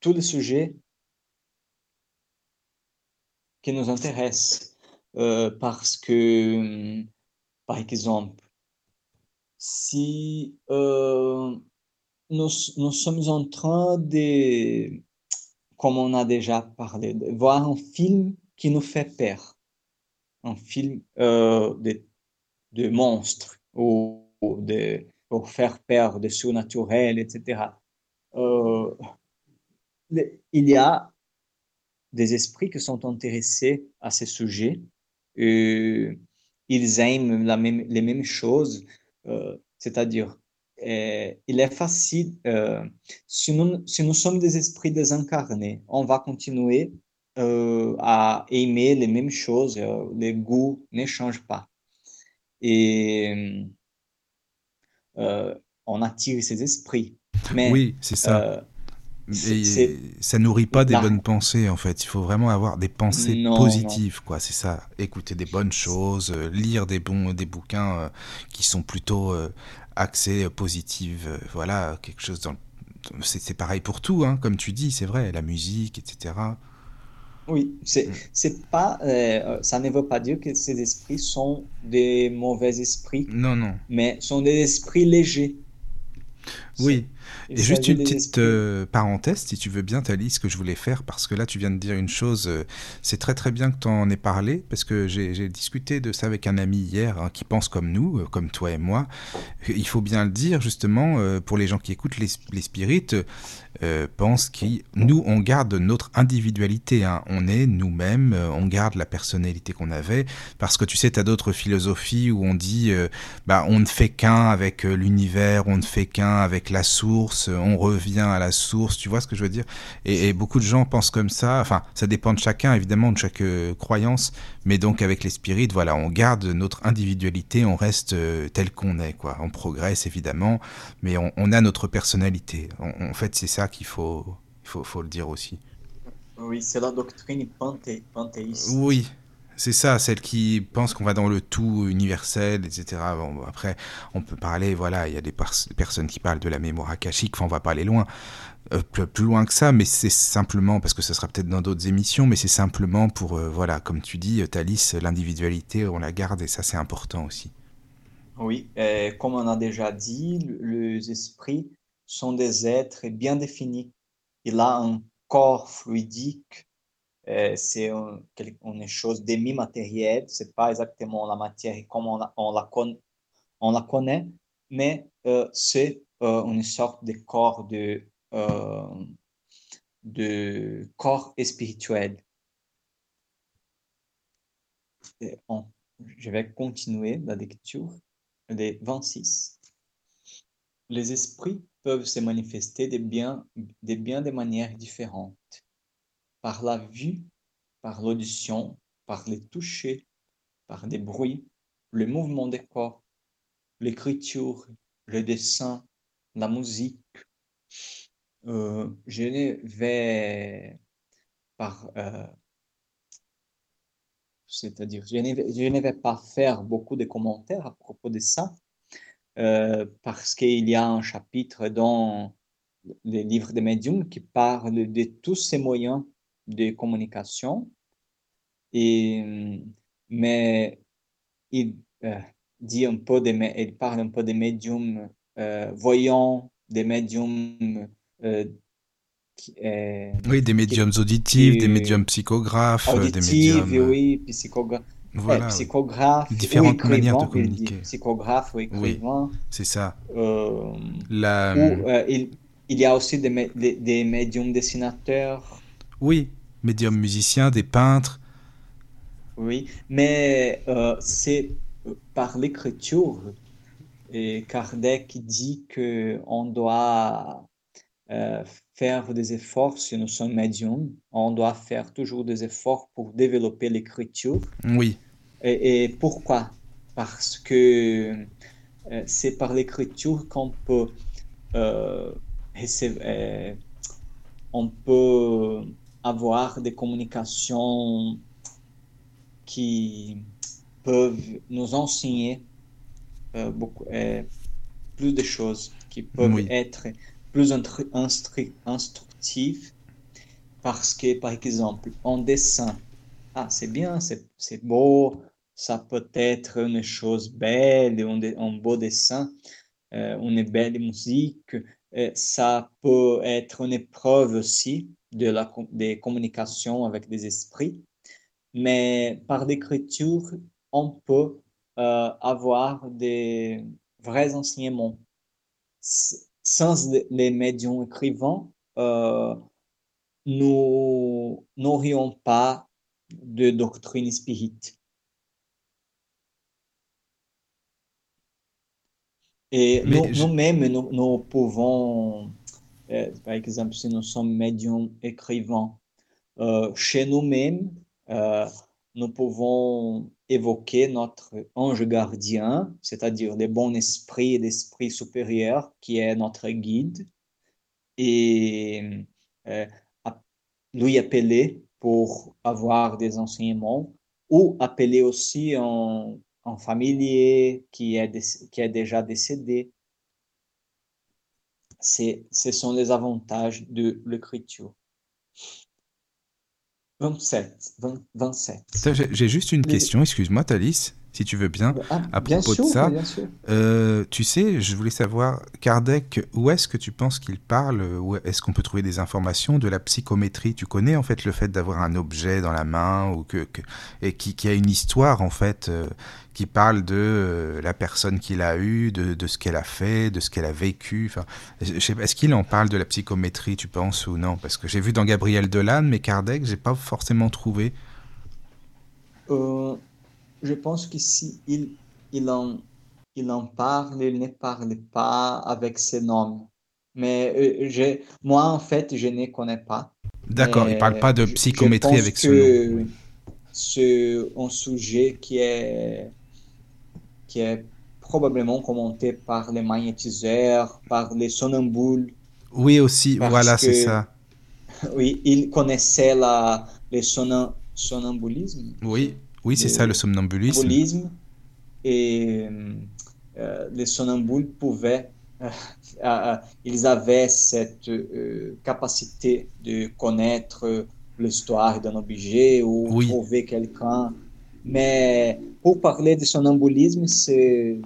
tous les sujets qui nous intéressent, parce que, par exemple, si nous, nous sommes en train de, comme on a déjà parlé, de voir un film qui nous fait peur, un film de, de monstres ou, de, pour faire peur, de surnaturel, etc. Euh, il y a des esprits qui sont intéressés à ces sujets. Et ils aiment la même, les mêmes choses, euh, c'est-à-dire, euh, il est facile, si, nous, si nous sommes des esprits désincarnés, on va continuer à aimer les mêmes choses, les goûts ne changent pas. Et euh, on attire ces esprits. Mais, oui, c'est ça. Et ça nourrit pas des bonnes pensées en fait. Il faut vraiment avoir des pensées non, positives, non. quoi. C'est ça. Écouter des bonnes choses, euh, lire des bons, des bouquins euh, qui sont plutôt euh, axés positifs. voilà, quelque chose dans. C'est pareil pour tout, hein, comme tu dis, c'est vrai, la musique, etc. Oui, c'est c'est pas. ça ne veut pas dire que ces esprits sont des mauvais esprits. Non, non. Mais sont des esprits légers. Oui. Et juste une petite euh, parenthèse, si tu veux bien, Thalie, ce que je voulais faire, parce que là, tu viens de dire une chose, euh, c'est très très bien que tu en aies parlé, parce que j'ai discuté de ça avec un ami hier hein, qui pense comme nous, euh, comme toi et moi. Il faut bien le dire, justement, pour les gens qui écoutent les, les spirites, pensent que nous, on garde notre individualité. Hein. On est nous-mêmes, on garde la personnalité qu'on avait. Parce que tu sais, tu as d'autres philosophies où on dit, bah, on ne fait qu'un avec l'univers, on ne fait qu'un avec la source, on revient à la source. Tu vois ce que je veux dire? Et, et, beaucoup de gens pensent comme ça. Enfin, ça dépend de chacun, évidemment, de chaque euh, croyance. Mais donc, avec les spirites, voilà, on garde notre individualité, on reste euh, tel qu'on est, quoi. On progresse, évidemment, mais on, on a notre personnalité. On, en fait, c'est ça qu'il faut, il faut, faut le dire aussi. Oui, c'est la doctrine panthé panthéiste. Oui, c'est ça, celle qui pense qu'on va dans le tout universel, etc. Après, on peut parler, voilà, il y a des, personnes qui parlent de la mémoire akashique, enfin, on va pas aller loin, euh, plus, loin que ça, mais c'est simplement, parce que ce sera peut-être dans d'autres émissions, mais c'est simplement pour, euh, voilà, comme tu dis, Thalys, l'individualité, on la garde, et ça, c'est important aussi. Oui, comme on a déjà dit, les esprits sont des êtres bien définis. Il a un corps fluidique, euh, c'est un, une chose demi-matérielle, c'est pas exactement la matière comme on, la, on, la, con, on la connaît, mais c'est une sorte de corps de, de corps spirituel. Je vais continuer la lecture des 26. Les esprits peuvent se manifester de bien, de bien des manières différentes par la vue, par l'audition, par les touchés, par des bruits, le mouvement des corps, l'écriture, le dessin, la musique. Euh, je ne vais euh, c'est-à-dire je ne, vais, pas faire beaucoup de commentaires à propos de ça euh, parce qu'il y a un chapitre dans les livres des médiums qui parle de tous ces moyens de communication. Et, mais il euh, dit un peu de, il parle un peu des médiums euh, voyants, des médiums euh, qui, oui, des médiums qui, auditifs, qui, des médiums psychographes, auditifs, des médiums. Oui, psychogra voilà, eh, psychographe, différentes ou manières de communiquer. Psychographe ou écrivain. Oui, c'est ça. La... Ou, il, il, y a aussi des, des, des médiums dessinateurs. Oui, médiums musiciens, des peintres. Oui, mais euh, c'est par l'écriture. Et Kardec dit que on doit euh, faire des efforts si nous sommes médiums. On doit faire toujours des efforts pour développer l'écriture. Oui. Et, et, pourquoi? Parce que euh, c'est par l'écriture qu'on peut, euh, on peut avoir des communications qui peuvent nous enseigner euh, beaucoup, plus de choses qui peuvent être plus instructives parce que, par exemple, en dessin, ah, c'est bien, c'est beau, ça peut être une chose belle, un, un beau dessin, euh, une belle musique, euh, ça peut être une épreuve aussi de la des communications avec des esprits, mais par l'écriture, on peut euh, avoir des vrais enseignements. Sans les médiums écrivants, euh, nous n'aurions pas de doctrine spirite. Et nous-mêmes, nous, pouvons, par exemple, si nous sommes médiums écrivants, euh, chez nous-mêmes, euh, nous pouvons évoquer notre ange gardien, c'est-à-dire des bons esprits d'esprit supérieur qui est notre guide, et lui appeler pour avoir des enseignements, ou appeler aussi un familier qui est déjà décédé. Ce sont les avantages de l'écriture. 27. 27. J'ai juste une question, excuse-moi Thalys si tu veux bien, ah, à propos de ça. Euh, tu sais, je voulais savoir, Kardec, où est-ce que tu penses qu'il parle? Est-ce qu'on peut trouver des informations de la psychométrie? Tu connais en fait le fait d'avoir un objet dans la main ou que, et qui, qui, a une histoire en fait euh, qui parle de euh, la personne qu'il a eue, de, de ce qu'elle a fait, de ce qu'elle a vécu? Enfin, est-ce qu'il en parle de la psychométrie, tu penses ou non? Parce que j'ai vu dans Gabriel Delanne, mais Kardec, j'ai pas forcément trouvé je pense qu'ici, il, il, en, il en parle, il ne parle pas avec ses noms. Mais euh, moi, en fait, je ne connais pas. D'accord, il ne parle pas de psychométrie avec ce nom. C'est un sujet qui est, qui est probablement commenté par les magnétiseurs, par les sonambules. Oui, aussi, voilà, c'est ça. Oui, il connaissait la, le sonambulisme. Oui, oui, c'est ça le somnambulisme. et euh, les somnambules pouvaient, euh, euh, ils avaient cette capacité de connaître l'histoire d'un objet ou trouver quelqu'un. Mais pour parler de somnambulisme, c'est...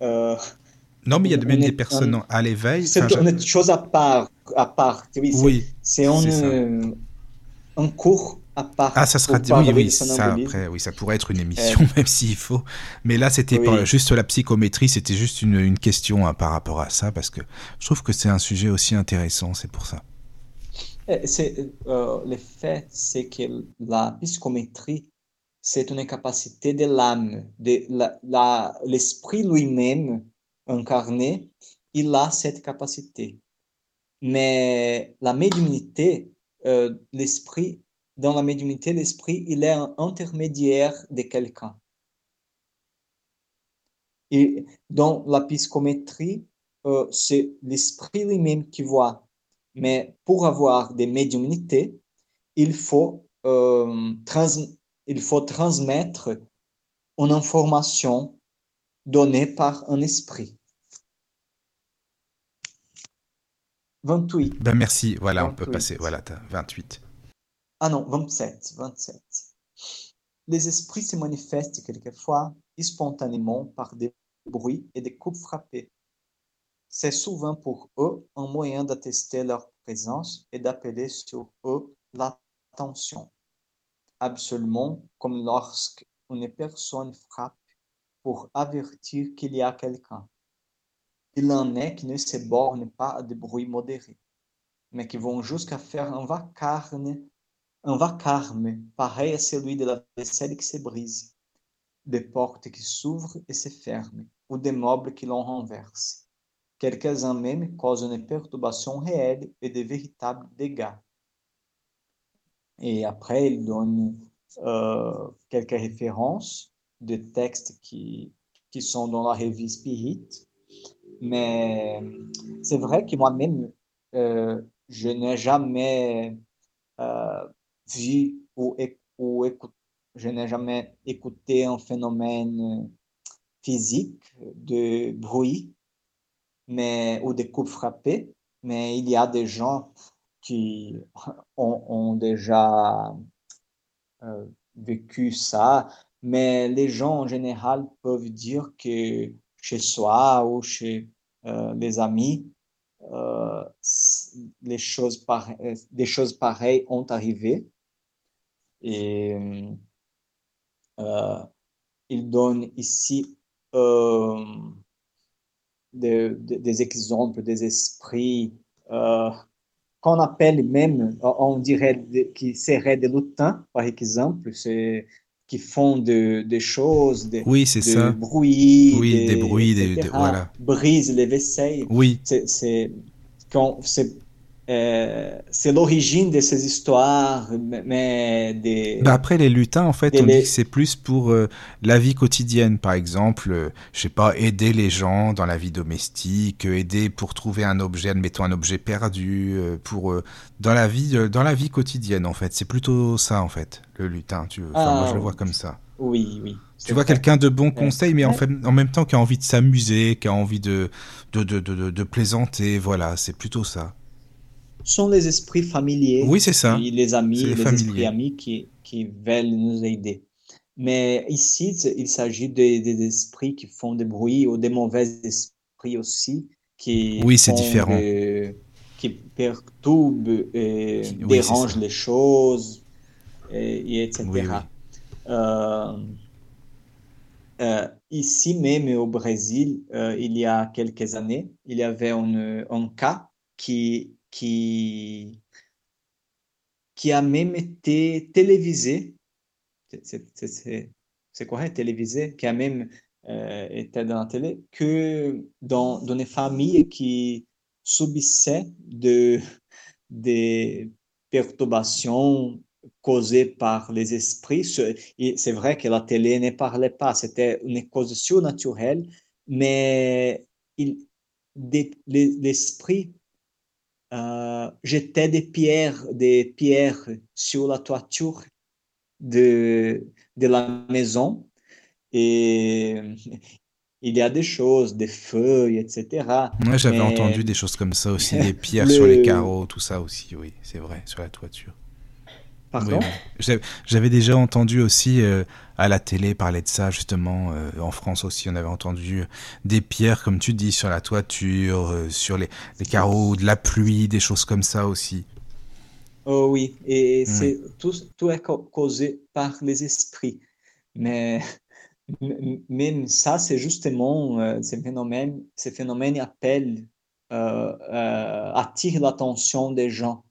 non, mais il y a même des personnes à l'éveil. C'est une chose à part. À part oui, c'est un, un cours ah, ça sera oui, oui, ça après, oui, ça pourrait être une émission, même s'il faut. Mais là, c'était juste la psychométrie, c'était juste une, une question hein, par rapport à ça, parce que je trouve que c'est un sujet aussi intéressant, c'est pour ça. C'est, euh, le fait, c'est que la psychométrie, c'est une capacité de l'âme, de l'esprit lui-même incarné, il a cette capacité. Mais la médiumnité, euh, l'esprit dans la médiumnité, l'esprit, il est un intermédiaire de quelqu'un. Et dans la psychométrie, euh, c'est l'esprit lui-même qui voit. Mais pour avoir des médiumnités, il faut, euh, il faut transmettre une information donnée par un esprit. 28. Ben merci, voilà, on peut passer, voilà, 28. Ah non, 27, 27. Les esprits se manifestent quelquefois spontanément par des bruits et des coups frappés. C'est souvent pour eux un moyen d'attester leur présence et d'appeler sur eux l'attention. Absolument comme lorsqu'une personne frappe pour avertir qu'il y a quelqu'un. Il en est qui ne se bornent pas à des bruits modérés, mais qui vont jusqu'à faire un vacarme un vacarme pareil à celui de la vaisselle qui se brise, des portes qui s'ouvrent et se ferment, ou des meubles qui l'on renverse. Quelques-uns même causent une perturbation réelle et de véritables dégâts. Et après, il donne euh, quelques références de textes qui, qui sont dans la revue Spirit. Mais c'est vrai que moi-même, euh, je n'ai jamais euh, vu ou, ou je n'ai jamais écouté un phénomène physiques de bruit mais, ou des coups frappés, mais il y a des gens qui ont, déjà euh, vécu ça, mais les gens en général peuvent dire que chez soi ou chez euh, les amis, euh, les choses des choses pareilles ont arrivé. Et il donne ici des exemples des esprits qu'on appelle même, on dirait, qui seraient des lutins, par exemple, qui font de, des choses, des, oui, c'est ça. bruits, oui, des, bruits, des, voilà. brisent les vaisselles. Oui. C'est euh, c'est l'origine de ces histoires, mais des... Après, les lutins, en fait, on dit que c'est plus pour euh, la vie quotidienne. Par exemple, euh, je sais pas, aider les gens dans la vie domestique, aider pour trouver un objet, admettons un objet perdu, pour dans la vie, dans la vie quotidienne, en fait. C'est plutôt ça, en fait, le lutin. Tu, enfin, moi, je le vois comme ça. Oui, oui. Tu vois quelqu'un de bon conseil, mais en, fait, en même temps qui a envie de s'amuser, qui a envie de de, de, de, de plaisanter. Voilà, c'est plutôt ça sont les esprits familiers. Oui, c'est ça. Les amis, les, esprits amis qui, qui veulent nous aider. Mais ici, il s'agit des, des, esprits qui font des bruits ou des mauvais esprits aussi. Qui oui, c'est différent. qui perturbent et dérangent les choses, et, etc. Euh, euh, ici même au Brésil, euh, il y a quelques années, il y avait un, un cas qui qui, qui a même été télévisé. C'est correct, télévisé, qui a même euh, été dans la télé, que dans, dans les familles qui subissaient de, des perturbations causées par les esprits. C'est vrai que la télé ne parlait pas, c'était une cause surnaturelle, mais l'esprit euh, jetait des pierres, des pierres sur la toiture de, de la maison et il y a des choses, des feuilles, etc. Moi, j'avais entendu des choses comme ça aussi, des pierres sur les carreaux, tout ça aussi, oui, c'est vrai, sur la toiture. Pardon? J'avais déjà entendu aussi euh, à la télé parler de ça, justement. Euh, en France aussi, on avait entendu des pierres, comme tu dis, sur la toiture, euh, sur les, les, carreaux, de la pluie, des choses comme ça aussi. Oh oui, et c'est tout, tout est causé par les esprits. Mais même ça, c'est justement, ces phénomènes, ces phénomènes appellent, attirent l'attention des gens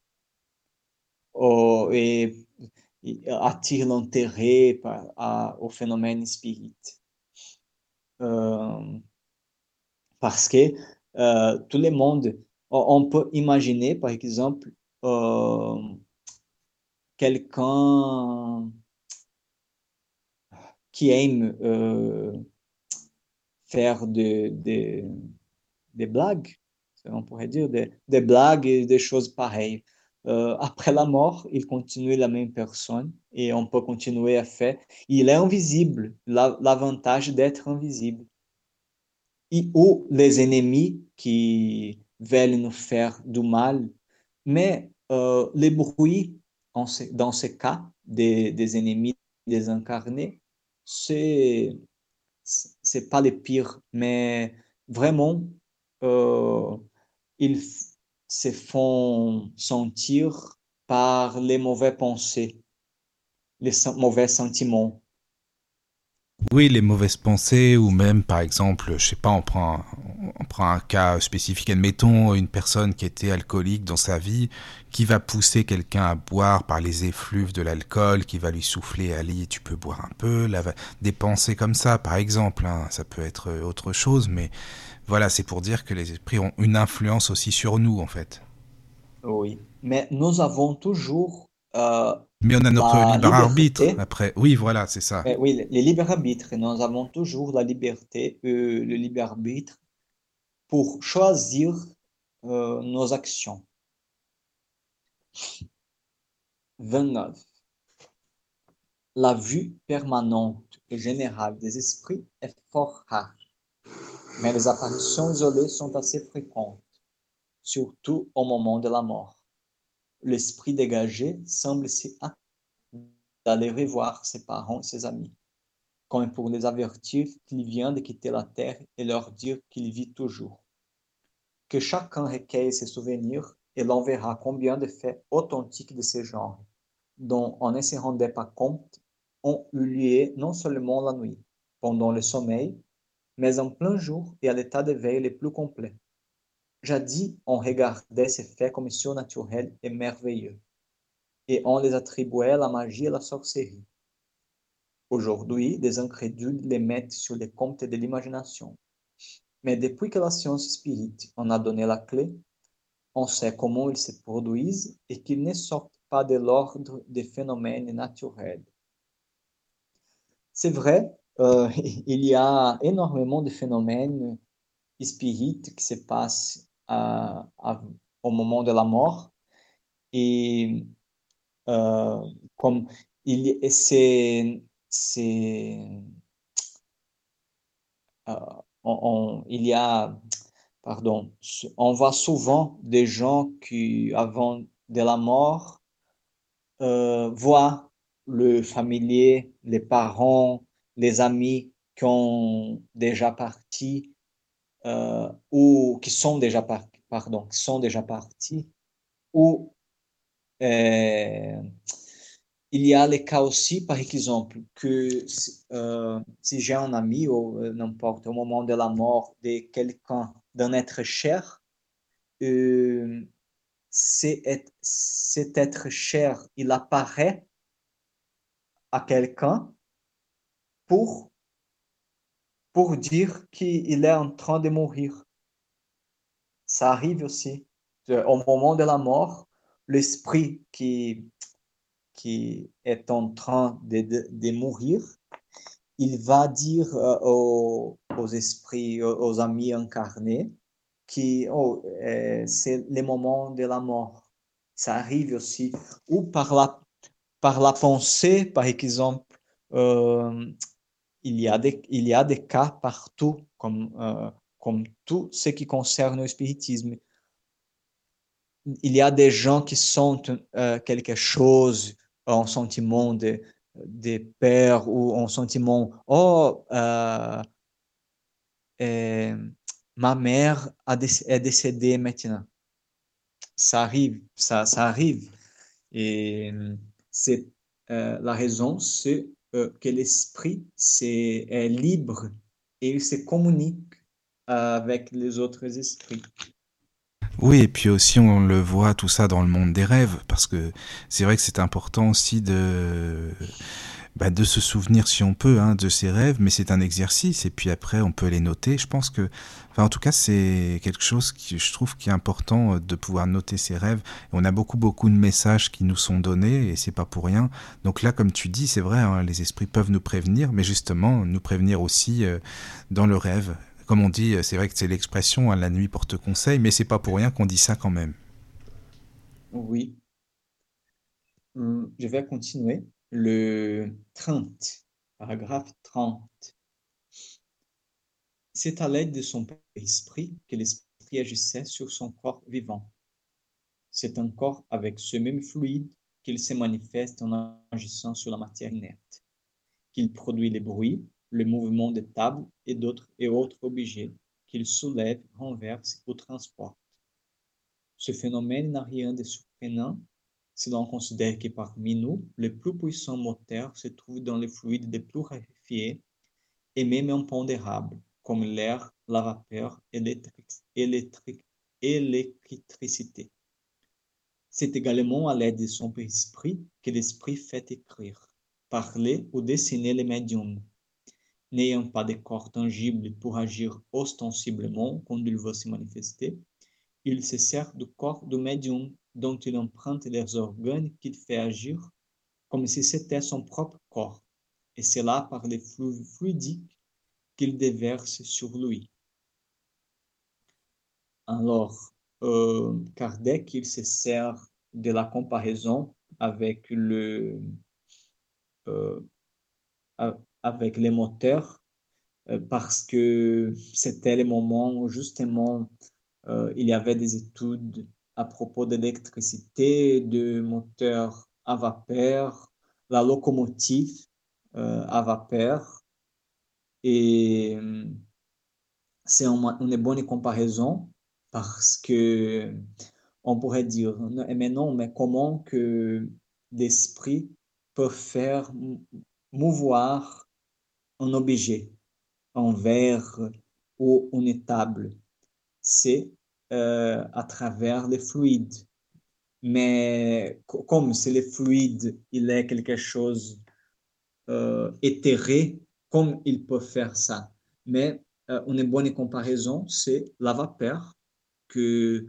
et, attire l'intérêt au phénomène spirit. Euh, parce que euh, tout le monde, on peut imaginer par exemple euh, quelqu'un qui aime faire des de, blagues, on pourrait dire, des blagues et des choses pareilles. Euh, après la mort, il continue la même personne et on peut continuer à faire. Il est invisible, l'avantage d'être invisible. Et, ou les ennemis qui veulent nous faire du mal. Mais euh, les bruits, dans ce cas, des, des ennemis désincarnés, c'est c'est pas les pires, mais vraiment, euh, il se font sentir par les mauvais pensées, les mauvais sentiments. Oui, les mauvaises pensées, ou même, par exemple, je sais pas, on prend, on prend un cas spécifique, admettons une personne qui était alcoolique dans sa vie, qui va pousser quelqu'un à boire par les effluves de l'alcool, qui va lui souffler, allez, tu peux boire un peu, des pensées comme ça, par exemple, hein. ça peut être autre chose, mais voilà, c'est pour dire que les esprits ont une influence aussi sur nous, en fait. Oui, mais nous avons toujours. Euh, mais on a notre libre arbitre après. Oui, voilà, c'est ça. oui, les libres arbitres. Nous avons toujours la liberté, euh, le libre arbitre pour choisir euh, nos actions. 29. la vue permanente et générale des esprits est fort rare, mais les apparitions isolées sont assez fréquentes, surtout au moment de la mort. L'esprit dégagé semble si d'aller revoir ses parents ses amis, comme pour les avertir qu'il vient de quitter la terre et leur dire qu'il vit toujours. Que chacun recueille ses souvenirs et l'on verra combien de faits authentiques de ce genre, dont on ne se rendait pas compte, ont eu lieu non seulement la nuit, pendant le sommeil, mais en plein jour et à l'état de veille le plus complet. Jadis, on regardait ces faits comme surnaturels et merveilleux, et on les attribuait à la magie et à la sorcellerie. Aujourd'hui, des incrédules les mettent sur les comptes de l'imagination. Mais depuis que la science spirite en a donné la clé, on sait comment ils se produisent et qu'ils ne sortent pas de l'ordre des phénomènes naturels. C'est vrai, euh, il y a énormément de phénomènes spirites qui se passent à, au moment de la mort. Et euh, comme il, c'est, euh, il y a pardon, on voit souvent des gens qui, avant de la mort, euh, voient le familier, les parents, les amis qui ont déjà parti euh, ou qui sont déjà partis, pardon, qui sont déjà partis, ou euh, il y a les cas aussi, par exemple, que euh, si j'ai un ami ou n'importe au moment de la mort de quelqu'un d'un être cher, euh, cet être cher, il apparaît à quelqu'un pour, pour dire qu'il est en train de mourir. Ça arrive aussi. Au moment de la mort, l'esprit qui, qui est en train de, de, mourir, il va dire euh, aux, aux, esprits, aux, amis incarnés, que oh, euh, c'est le moment de la mort. Ça arrive aussi. Ou par la, par la pensée, par exemple, euh, il, y a des, il y a des cas partout, comme, euh, comme tout ce qui concerne le spiritisme. Il y a des gens qui sentent euh, quelque chose, un sentiment de, de peur ou un sentiment, oh, euh, ma mère est décédée maintenant. Ça arrive, ça, ça arrive. Et c'est la raison, c'est euh, que l'esprit est libre et il se communique avec les autres esprits. Oui, et puis aussi on le voit tout ça dans le monde des rêves, parce que c'est vrai que c'est important aussi de bah, de se souvenir si on peut hein, de ses rêves, mais c'est un exercice et puis après on peut les noter. Je pense que, enfin en tout cas c'est quelque chose qui je trouve qui est important euh, de pouvoir noter ses rêves. on a beaucoup beaucoup de messages qui nous sont donnés et c'est pas pour rien. Donc là comme tu dis c'est vrai, hein, les esprits peuvent nous prévenir, mais justement nous prévenir aussi euh, dans le rêve. Comme on dit, c'est vrai que c'est l'expression hein, la nuit porte conseil, mais c'est pas pour rien qu'on dit ça quand même. Oui. Hum, je vais continuer le 30, paragraphe 30. C'est à l'aide de son esprit que l'esprit agissait sur son corps vivant. C'est un corps avec ce même fluide qu'il se manifeste en agissant sur la matière inerte, qu'il produit les bruits, le mouvement des tables et d'autres et autres objets qu'il soulève, renverse ou transporte. Ce phénomène n'a rien de surprenant si l'on considère que parmi nous, le plus puissant moteur se trouve dans les fluides les plus raréfiés et même impondérables, comme l'air, la vapeur l'électricité. C'est également à l'aide de son esprit que l'esprit fait écrire, parler ou dessiner les médiums. N'ayant pas de corps tangible pour agir ostensiblement quand il veut se manifester, il se sert du corps du médium dont il emprunte les organes qu'il fait agir comme si c'était son propre corps, et c'est là par les flux fluidiques qu'il déverse sur lui. Alors, euh, Kardec, il se sert de la comparaison avec le, avec les moteurs parce que c'était le moment où justement il y avait des études à propos de l'électricité, de moteurs à vapeur, la locomotive à vapeur. Et c'est une bonne comparaison parce que on pourrait dire, mais non, mais comment que l'esprit peut faire mouvoir un objet, un verre ou une table C'est euh, à travers les fluides. Mais comme c'est le fluide, il est quelque chose euh, éthéré, comme il peut faire ça. Mais euh, une bonne comparaison, c'est la vapeur que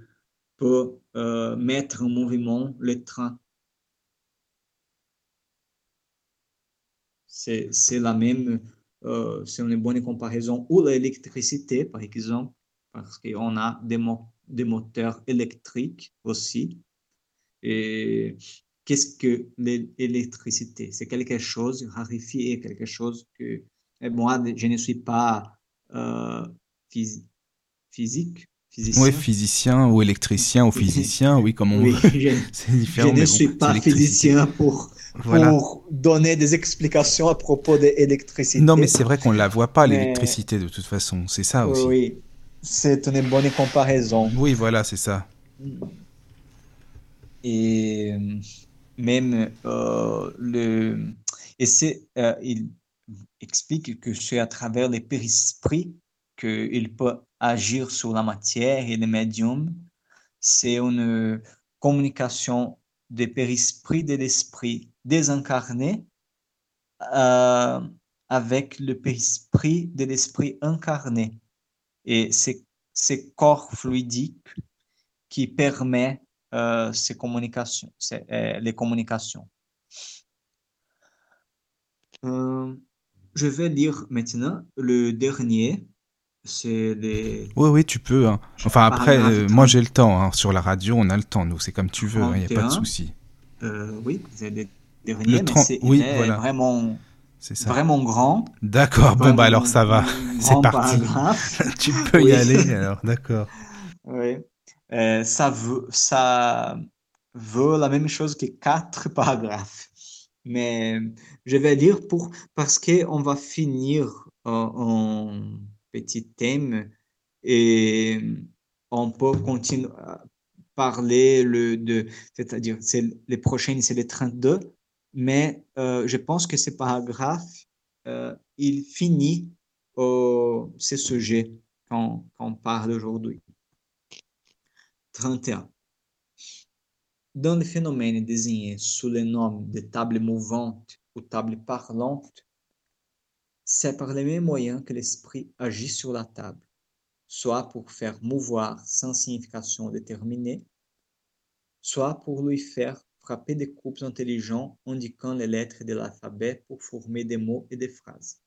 peut euh, mettre en mouvement le train. C'est la même, euh, c'est une bonne comparaison. Ou l'électricité, par exemple, parce qu'on a des, des moteurs électriques aussi. Et qu'est-ce que l'électricité? C'est quelque chose rarifié, quelque chose que moi, je ne suis pas euh, physique, Physicien. Oui, physicien ou électricien ou physicien, oui, comme on oui, C'est différent. Je ne suis pas physicien pour, pour donner des explications à propos de l'électricité. Non, mais c'est vrai qu'on ne la voit pas, l'électricité, de toute façon. C'est ça aussi. Oui, c'est une bonne comparaison. Oui, voilà, c'est ça. Et même euh, le. Et c'est. Euh, il explique que c'est à travers les périsprits qu'il peut agir sur la matière et le médium, c'est une communication des périsprits de l'esprit désincarné euh, avec le périsprit de l'esprit incarné. Et c'est ce corps fluidique qui permet euh, ces communications, euh, les communications. je vais lire maintenant le dernier c'est des... Oui, oui, tu peux. Hein. Enfin, après, euh, moi j'ai le temps. Hein. Sur la radio, on a le temps, nous. C'est comme tu veux, il n'y a pas de souci. Euh, oui, c'est des derniers, mais c'est oui, voilà. vraiment, vraiment grand. D'accord, bon, bah alors ça va. C'est parti. tu peux y aller, alors, d'accord. Oui. Euh, ça, veut, ça veut la même chose que quatre paragraphes. Mais je vais lire pour, parce qu'on va finir en petit thème et on peut continuer à parler le, de, c'est-à-dire, c'est, les prochaines, c'est les 32, mais euh, je pense que ce paragraphe, euh, il finit au, ce sujet qu'on, parle aujourd'hui. 31. Dans les phénomènes désignés sous le nom de table mouvante ou table parlante, c'est par les mêmes moyens que l'esprit agit sur la table, soit pour faire mouvoir sans signification déterminée, soit pour lui faire des coups intelligents indiquant les lettres de l'alphabet pour former des mots et des phrases.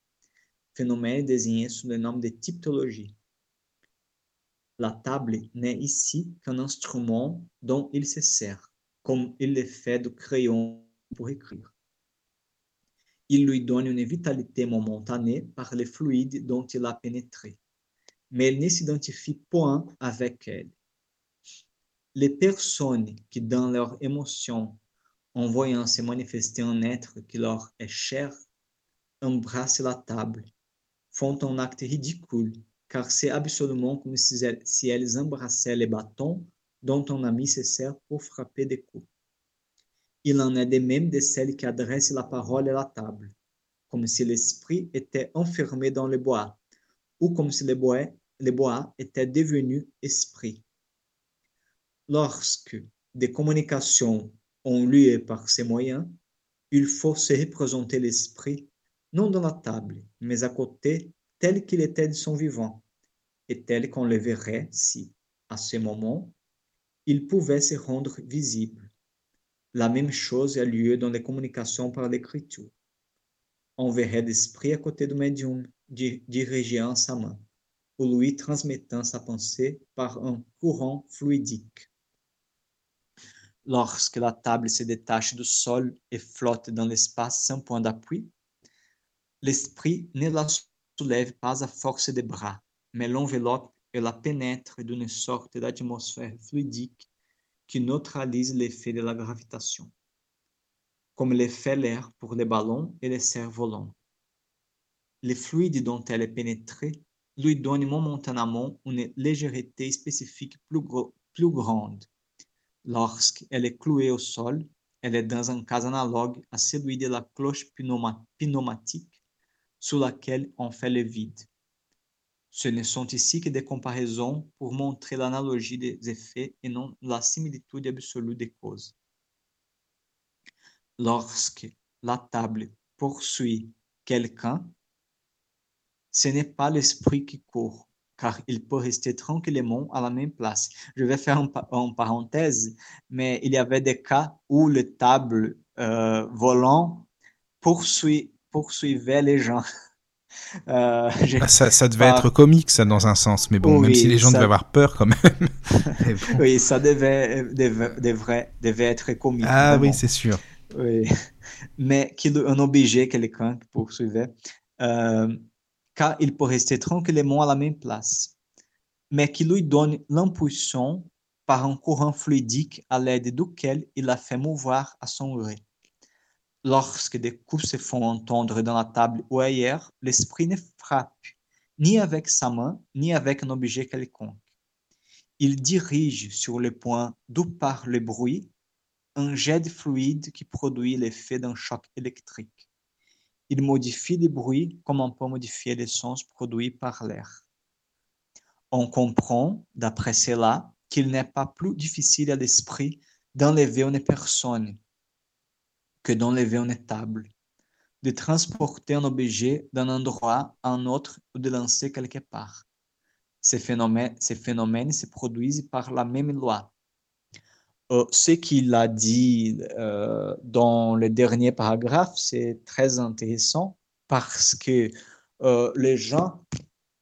Phénomène désigné sous le nom de typologie. La table n'est ici qu'un instrument dont il se sert, comme il le fait du crayon pour écrire il lui donne une vitalité momentanée par les fluides dont il a pénétré, mais il ne s'identifie point avec elle. Les personnes qui, dans leur émotion, en voyant se manifester un être qui leur est cher, embrassent la table, font un acte ridicule, car c'est absolument comme si elles embrassaient les bâtons dont un ami se sert pour frapper des coups. Il en est de même de celle qui adresse la parole à la table, comme si l'esprit était enfermé dans le bois, ou comme si le bois était devenu esprit. Lorsque des communications ont lieu par ces moyens, il faut se représenter l'esprit, non dans la table, mais à côté, tel qu'il était de son vivant, et tel qu'on le verrait si, à ce moment, il pouvait se rendre visible. La même chose a lieu dans les communications par l'écriture. On verrait d'esprit à côté du médium dirigeant sa main, ou lui transmettant sa pensée par un courant fluidique. Lorsque la table se détache du sol et flotte dans l'espace sans point d'appui, l'esprit ne la soulève pas à force de bras, mais l'enveloppe et la pénètre d'une sorte d'atmosphère fluidique qui neutralise l'effet de la gravitation, comme le fait l'air pour les ballons et les cerfs-volants. Le fluide dont elle est pénétrée lui donne momentanément une légèreté spécifique plus grande. Lorsqu'elle est clouée au sol, elle est dans un cas analogue à celui de la cloche pneumatique sous laquelle on fait le vide. Ce ne sont ici que des comparaisons pour montrer l'analogie des effets et non la similitude absolue des causes. Lorsque la table poursuit quelqu'un, ce n'est pas l'esprit qui court, car il peut rester tranquillement à la même place. Je vais faire une, parenthèse, mais il y avait des cas où le table euh, volant poursuivait les gens. Euh, ah, ça, devait être comique, ça, dans un sens. Mais bon, même si les gens devaient avoir peur quand même. Oui, ça devait, devait, devait, être comique. Ah oui, c'est sûr. Oui. Mais un objet, quelqu'un qui poursuivait, euh, car il peut rester tranquillement à la même place, mais qui lui donne l'impulsion par un courant fluidique à l'aide duquel il la fait mouvoir à son gré. Lorsque des coups se font entendre dans la table ou ailleurs, l'esprit ne frappe ni avec sa main, ni avec un objet quelconque. Il dirige sur le point d'où part le bruit un jet de fluide qui produit l'effet d'un choc électrique. Il modifie le bruit comme on peut modifier les sons produits par l'air. On comprend, d'après cela, qu'il n'est pas plus difficile à l'esprit d'enlever une personne que d'enlever une table, de transporter un objet d'un endroit à un autre ou de lancer quelque part. Ces phénomènes, ces phénomènes se produisent par la même loi. Euh, ce qu'il a dit euh, dans le dernier paragraphe, c'est très intéressant parce que euh, les gens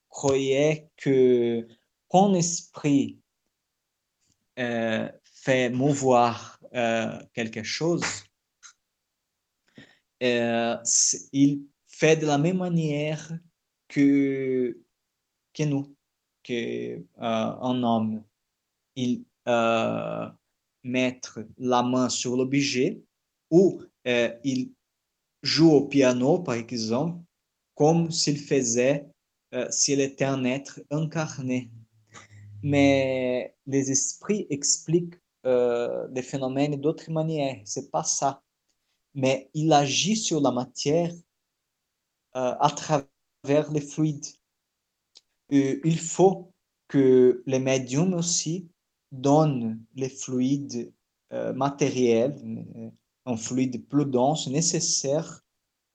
croyaient que quand l'esprit fait mouvoir quelque chose, il fait de la même manière que, que nous, que euh, un homme. Euh, met la main sur l'objet ou il joue au piano, par exemple, comme s'il faisait, s'il était un être incarné. Mais les esprits expliquent les phénomènes d'autres manières. C'est pas ça mais il agit sur la matière euh, à travers les fluides. il faut que les médiums aussi donnent les fluides euh, matériels, euh, un fluide plus dense nécessaire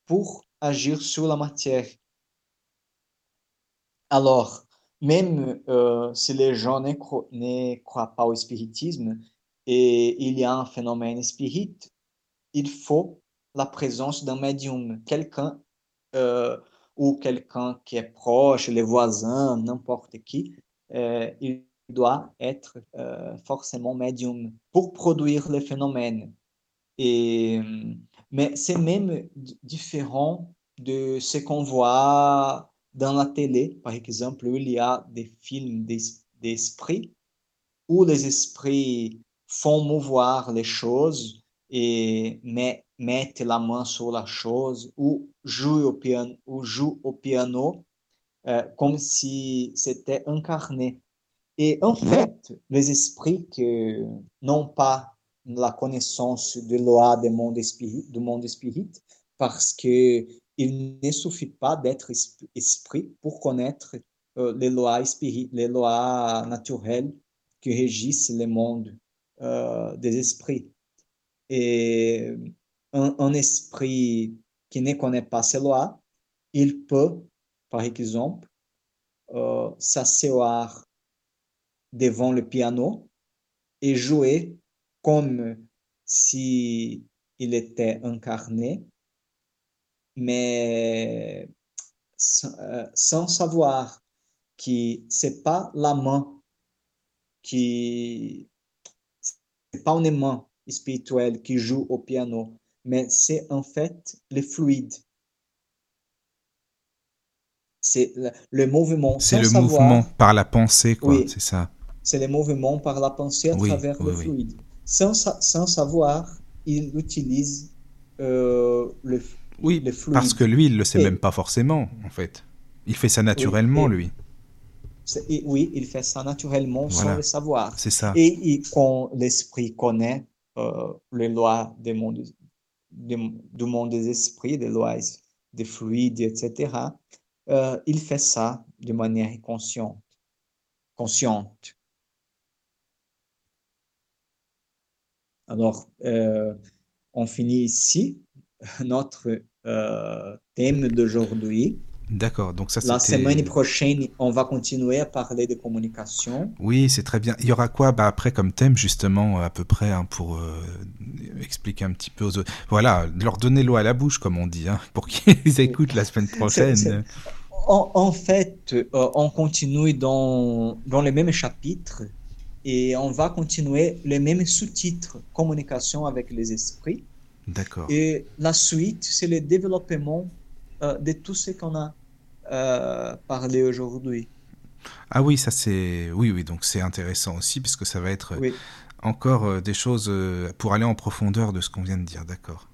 pour agir sur la matière. Alors, même si les gens ne, croient pas au spiritisme et il y a un phénomène spirit, il faut la présence d'un médium, quelqu'un euh, ou quelqu'un qui est proche, les voisins, n'importe qui, euh, doit être euh, forcément médium pour produire les phénomènes. Et, mais c'est même différent de ce qu'on voit dans la télé, par exemple, il y a des films d'esprit, où les esprits font mouvoir les choses et met, mette la main sur la chose ou joue au piano, ou joue au piano euh, comme si c'était incarné. Et en fait, les esprits qui n'ont pas la connaissance de loi du monde spirit, du monde spirit parce que il ne suffit pas d'être esprit pour connaître euh, les lois spirit, les lois naturelles qui régissent le monde euh, des esprits. Et un, esprit qui ne connaît pas ces lois, il peut, par exemple, euh, s'asseoir devant le piano et jouer comme si il était incarné, mais sans, euh, savoir que c'est pas la main qui c'est pas une main spirituel qui joue au piano, mais c'est en fait le fluide. C'est le, mouvement. C'est le mouvement par la pensée, quoi, c'est ça. C'est le mouvement par la pensée à travers le fluide. Sans, sans savoir, il utilise euh, le, oui, le fluide. Parce que lui, il le sait même pas forcément, en fait. Il fait ça naturellement, lui. oui, il fait ça naturellement sans le savoir. C'est ça. Et, quand l'esprit connaît euh, les lois des du monde des esprits, des lois des fluides, etc., euh, il fait ça de manière consciente. consciente. Alors, euh, on finit ici notre euh, thème d'aujourd'hui. D'accord, donc ça La semaine prochaine, on va continuer à parler de communication. Oui, c'est très bien. Il y aura quoi bah, après comme thème, justement, à peu près, hein, pour euh, expliquer un petit peu aux autres. Voilà, leur donner l'eau à la bouche, comme on dit, hein, pour qu'ils écoutent la semaine prochaine. En, fait, euh, on continue dans, dans les mêmes chapitres et on va continuer les mêmes sous-titres, communication avec les esprits. D'accord. Et la suite, c'est le développement euh, de tout ce qu'on a euh, parlé aujourd'hui. Ah oui, ça c'est oui oui donc c'est intéressant aussi parce que ça va être encore euh, des choses pour aller en profondeur de ce qu'on vient de dire, d'accord.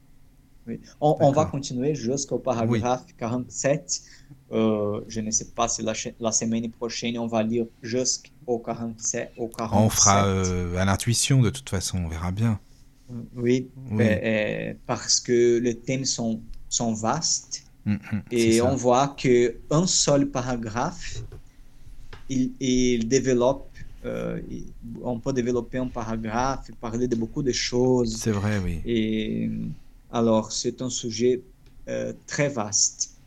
Oui. On, va continuer jusqu'au paragraphe 47. Je ne sais pas si la, la, semaine prochaine on va lire jusqu'au 47. Au 47. On fera à l'intuition de toute façon, on verra bien. Oui, parce que les thèmes sont, sont vastes mm, mm, et on voit qu'un seul paragraphe, il, il développe, euh, on peut développer un paragraphe, parler de beaucoup de choses. C'est vrai, oui. Et alors, c'est un sujet euh, très vaste.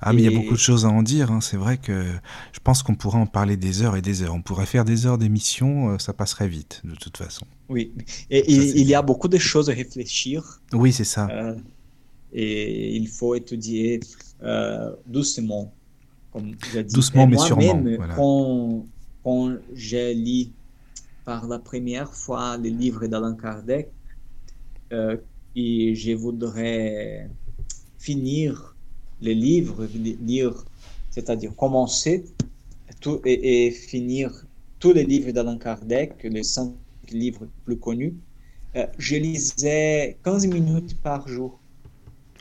Ah, mais il y a beaucoup de choses à en dire. Hein. C'est vrai que je pense qu'on pourrait en parler des heures et des heures. On pourrait faire des heures d'émission, euh, ça passerait vite, de toute fason. Oui, et il, y a beaucoup de choses à réfléchir. Oui, c'est ça. Euh, et il faut étudier euh, doucement, comme dit. Doucement, mais sûrement. Voilà. Quand, quand j'ai lu par la première fois les livres d'Alain Kardec, et je voudrais finir les livres, lire, c'est-à-dire commencer tout, et, finir tous les livres d'Alain Kardec, les cinq livres plus connus, euh, je lisais 15 minutes par jour.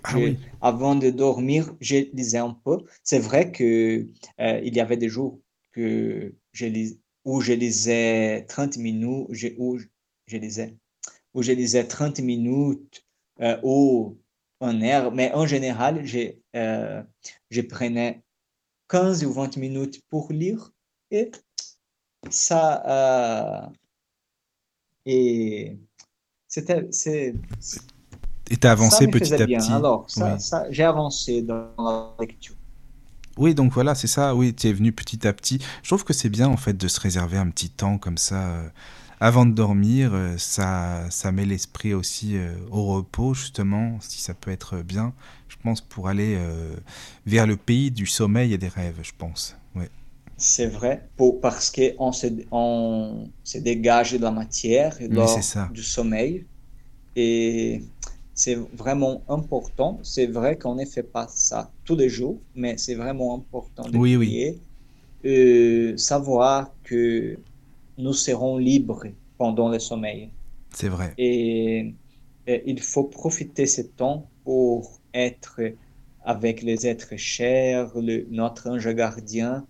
Ah oui. Avant de dormir, je lisais un peu. C'est vrai que euh, il y avait des jours que je lis, où je lisais 30 minutes, je, où je lisais, où je lisais 30 minutes, euh, ou un air, mais en général, euh, je prenais 15 ou 20 minutes pour lire et ça. Euh, et c'était. Et tu as avancé petit à petit. Alors, ça, j'ai avancé dans la lecture. Oui, donc voilà, c'est ça. Oui, tu es venu petit à petit. Je trouve que c'est bien, en fait, de se réserver un petit temps comme ça. Euh, avant de dormir, euh, ça, ça met l'esprit aussi euh, au repos, justement, si ça peut être bien, je pense, pour aller euh, vers le pays du sommeil et des rêves, je pense. Ouais. C'est vrai, pour, parce qu'on se, on se dégage de la matière lors du sommeil. Et c'est vraiment important. C'est vrai qu'on ne fait pas ça tous les jours, mais c'est vraiment important de oui, oui. savoir que nous serons libres pendant le sommeil. C'est vrai. Et, il faut profiter ce temps pour être avec les êtres chers, le, notre ange gardien.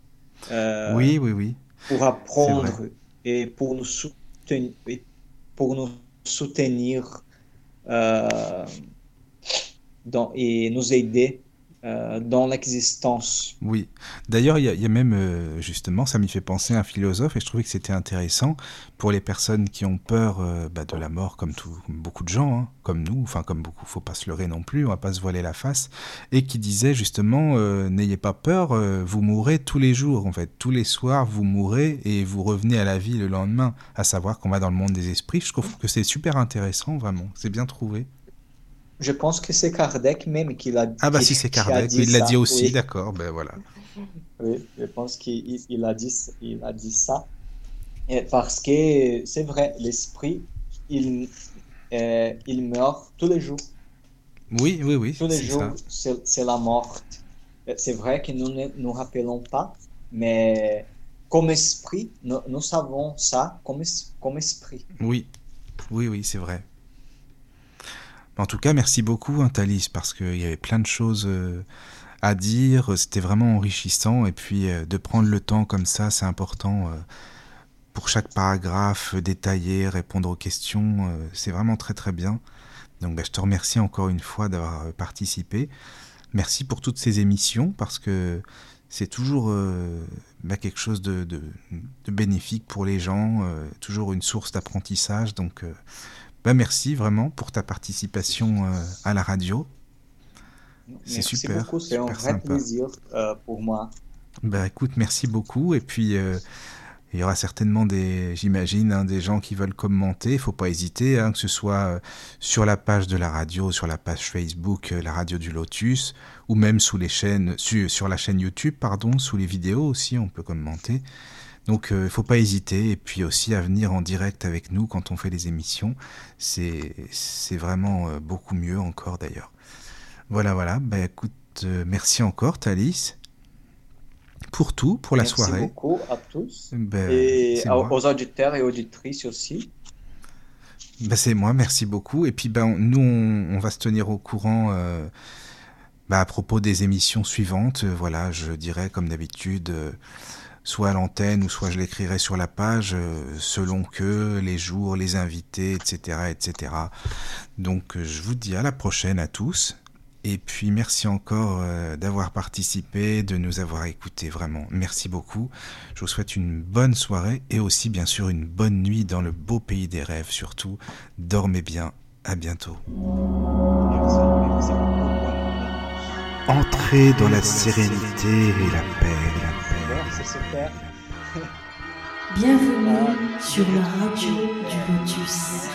Euh, oui, oui, oui. Pour apprendre et pour nous soutenir, pour nous soutenir euh, dans, et nous aider euh, dans l'existence. Oui. D'ailleurs, il y, a même, euh, justement, ça m'y fait penser à un philosophe, et je trouvais que c'était intéressant pour les personnes qui ont peur euh, bah, de la mort, comme, tout, beaucoup de gens, hein, comme nous, enfin comme beaucoup, faut pas se leurrer non plus, on va pas se voiler la face, et qui disait justement, n'ayez pas peur, vous mourrez tous les jours, en fait, tous les soirs, vous mourrez et vous revenez à la vie le lendemain, à savoir qu'on va dans le monde des esprits. Je trouve que c'est super intéressant, vraiment, c'est bien trouvé. Je pense que c'est Kardec même qui l'a dit. Ah bah si c'est Kardec, il l'a dit aussi, d'accord, ben voilà. Oui, je pense qu'il a dit, il a dit ça. Et parce que c'est vrai, l'esprit, il, euh, il meurt tous les jours. Oui, oui, oui. Tous les jours, c'est la mort. Euh, C'est vrai que nous ne nous rappelons pas, mais comme esprit, nous, nous savons ça comme esprit. Oui, oui, oui, c'est vrai. En tout cas, merci beaucoup, hein, Thalys, parce qu'il y avait plein de choses euh, à dire. C'était vraiment enrichissant. Et puis, euh, de prendre le temps comme ça, c'est important. euh, pour chaque paragraphe, détailler, répondre aux questions, c'est vraiment très, très bien. Donc, bah, je te remercie encore une fois d'avoir participé. Merci pour toutes ces émissions, parce que c'est toujours bah, quelque chose de, bénéfique pour les gens, toujours une source d'apprentissage. Donc, bah, merci vraiment pour ta participation euh, à la radio. C'est Merci super, beaucoup, c'est un vrai sympa. plaisir euh, pour moi. Bah écoute, merci beaucoup. Et puis, euh, il y aura certainement des, j'imagine, hein, des gens qui veulent commenter. Il faut pas hésiter, hein, que ce soit sur la page de la radio, sur la page Facebook, la radio du Lotus, ou même sous les chaînes, su- sur la chaîne YouTube, pardon, sous les vidéos aussi, on peut commenter. Donc, il ne faut pas hésiter. Et puis aussi à venir en direct avec nous quand on fait les émissions. C'est, vraiment euh, beaucoup mieux encore d'ailleurs. Voilà, voilà. Bah écoute, euh, merci encore, Thalys pour tout, pour la Merci soirée. beaucoup à tous Ben, et à- aux auditeurs et auditrices aussi. Ben, c'est moi, merci beaucoup. Et puis ben, nous, on, on va se tenir au courant euh, ben, à propos des émissions suivantes. Euh, voilà, je dirais comme d'habitude, euh, soit à l'antenne ou soit je l'écrirai sur la page, euh, selon que les jours, les invités, etc., etc. Donc euh, je vous dis à la prochaine à tous. Et puis merci encore euh, d'avoir participé, de nous avoir écoutés, vraiment. Merci beaucoup. Je vous souhaite une bonne soirée et aussi bien sûr une bonne nuit dans le beau pays des rêves surtout. Dormez bien. À bientôt. Entrez dans la sérénité et la paix, c'est super. Bienvenue sur la radio du Lotus.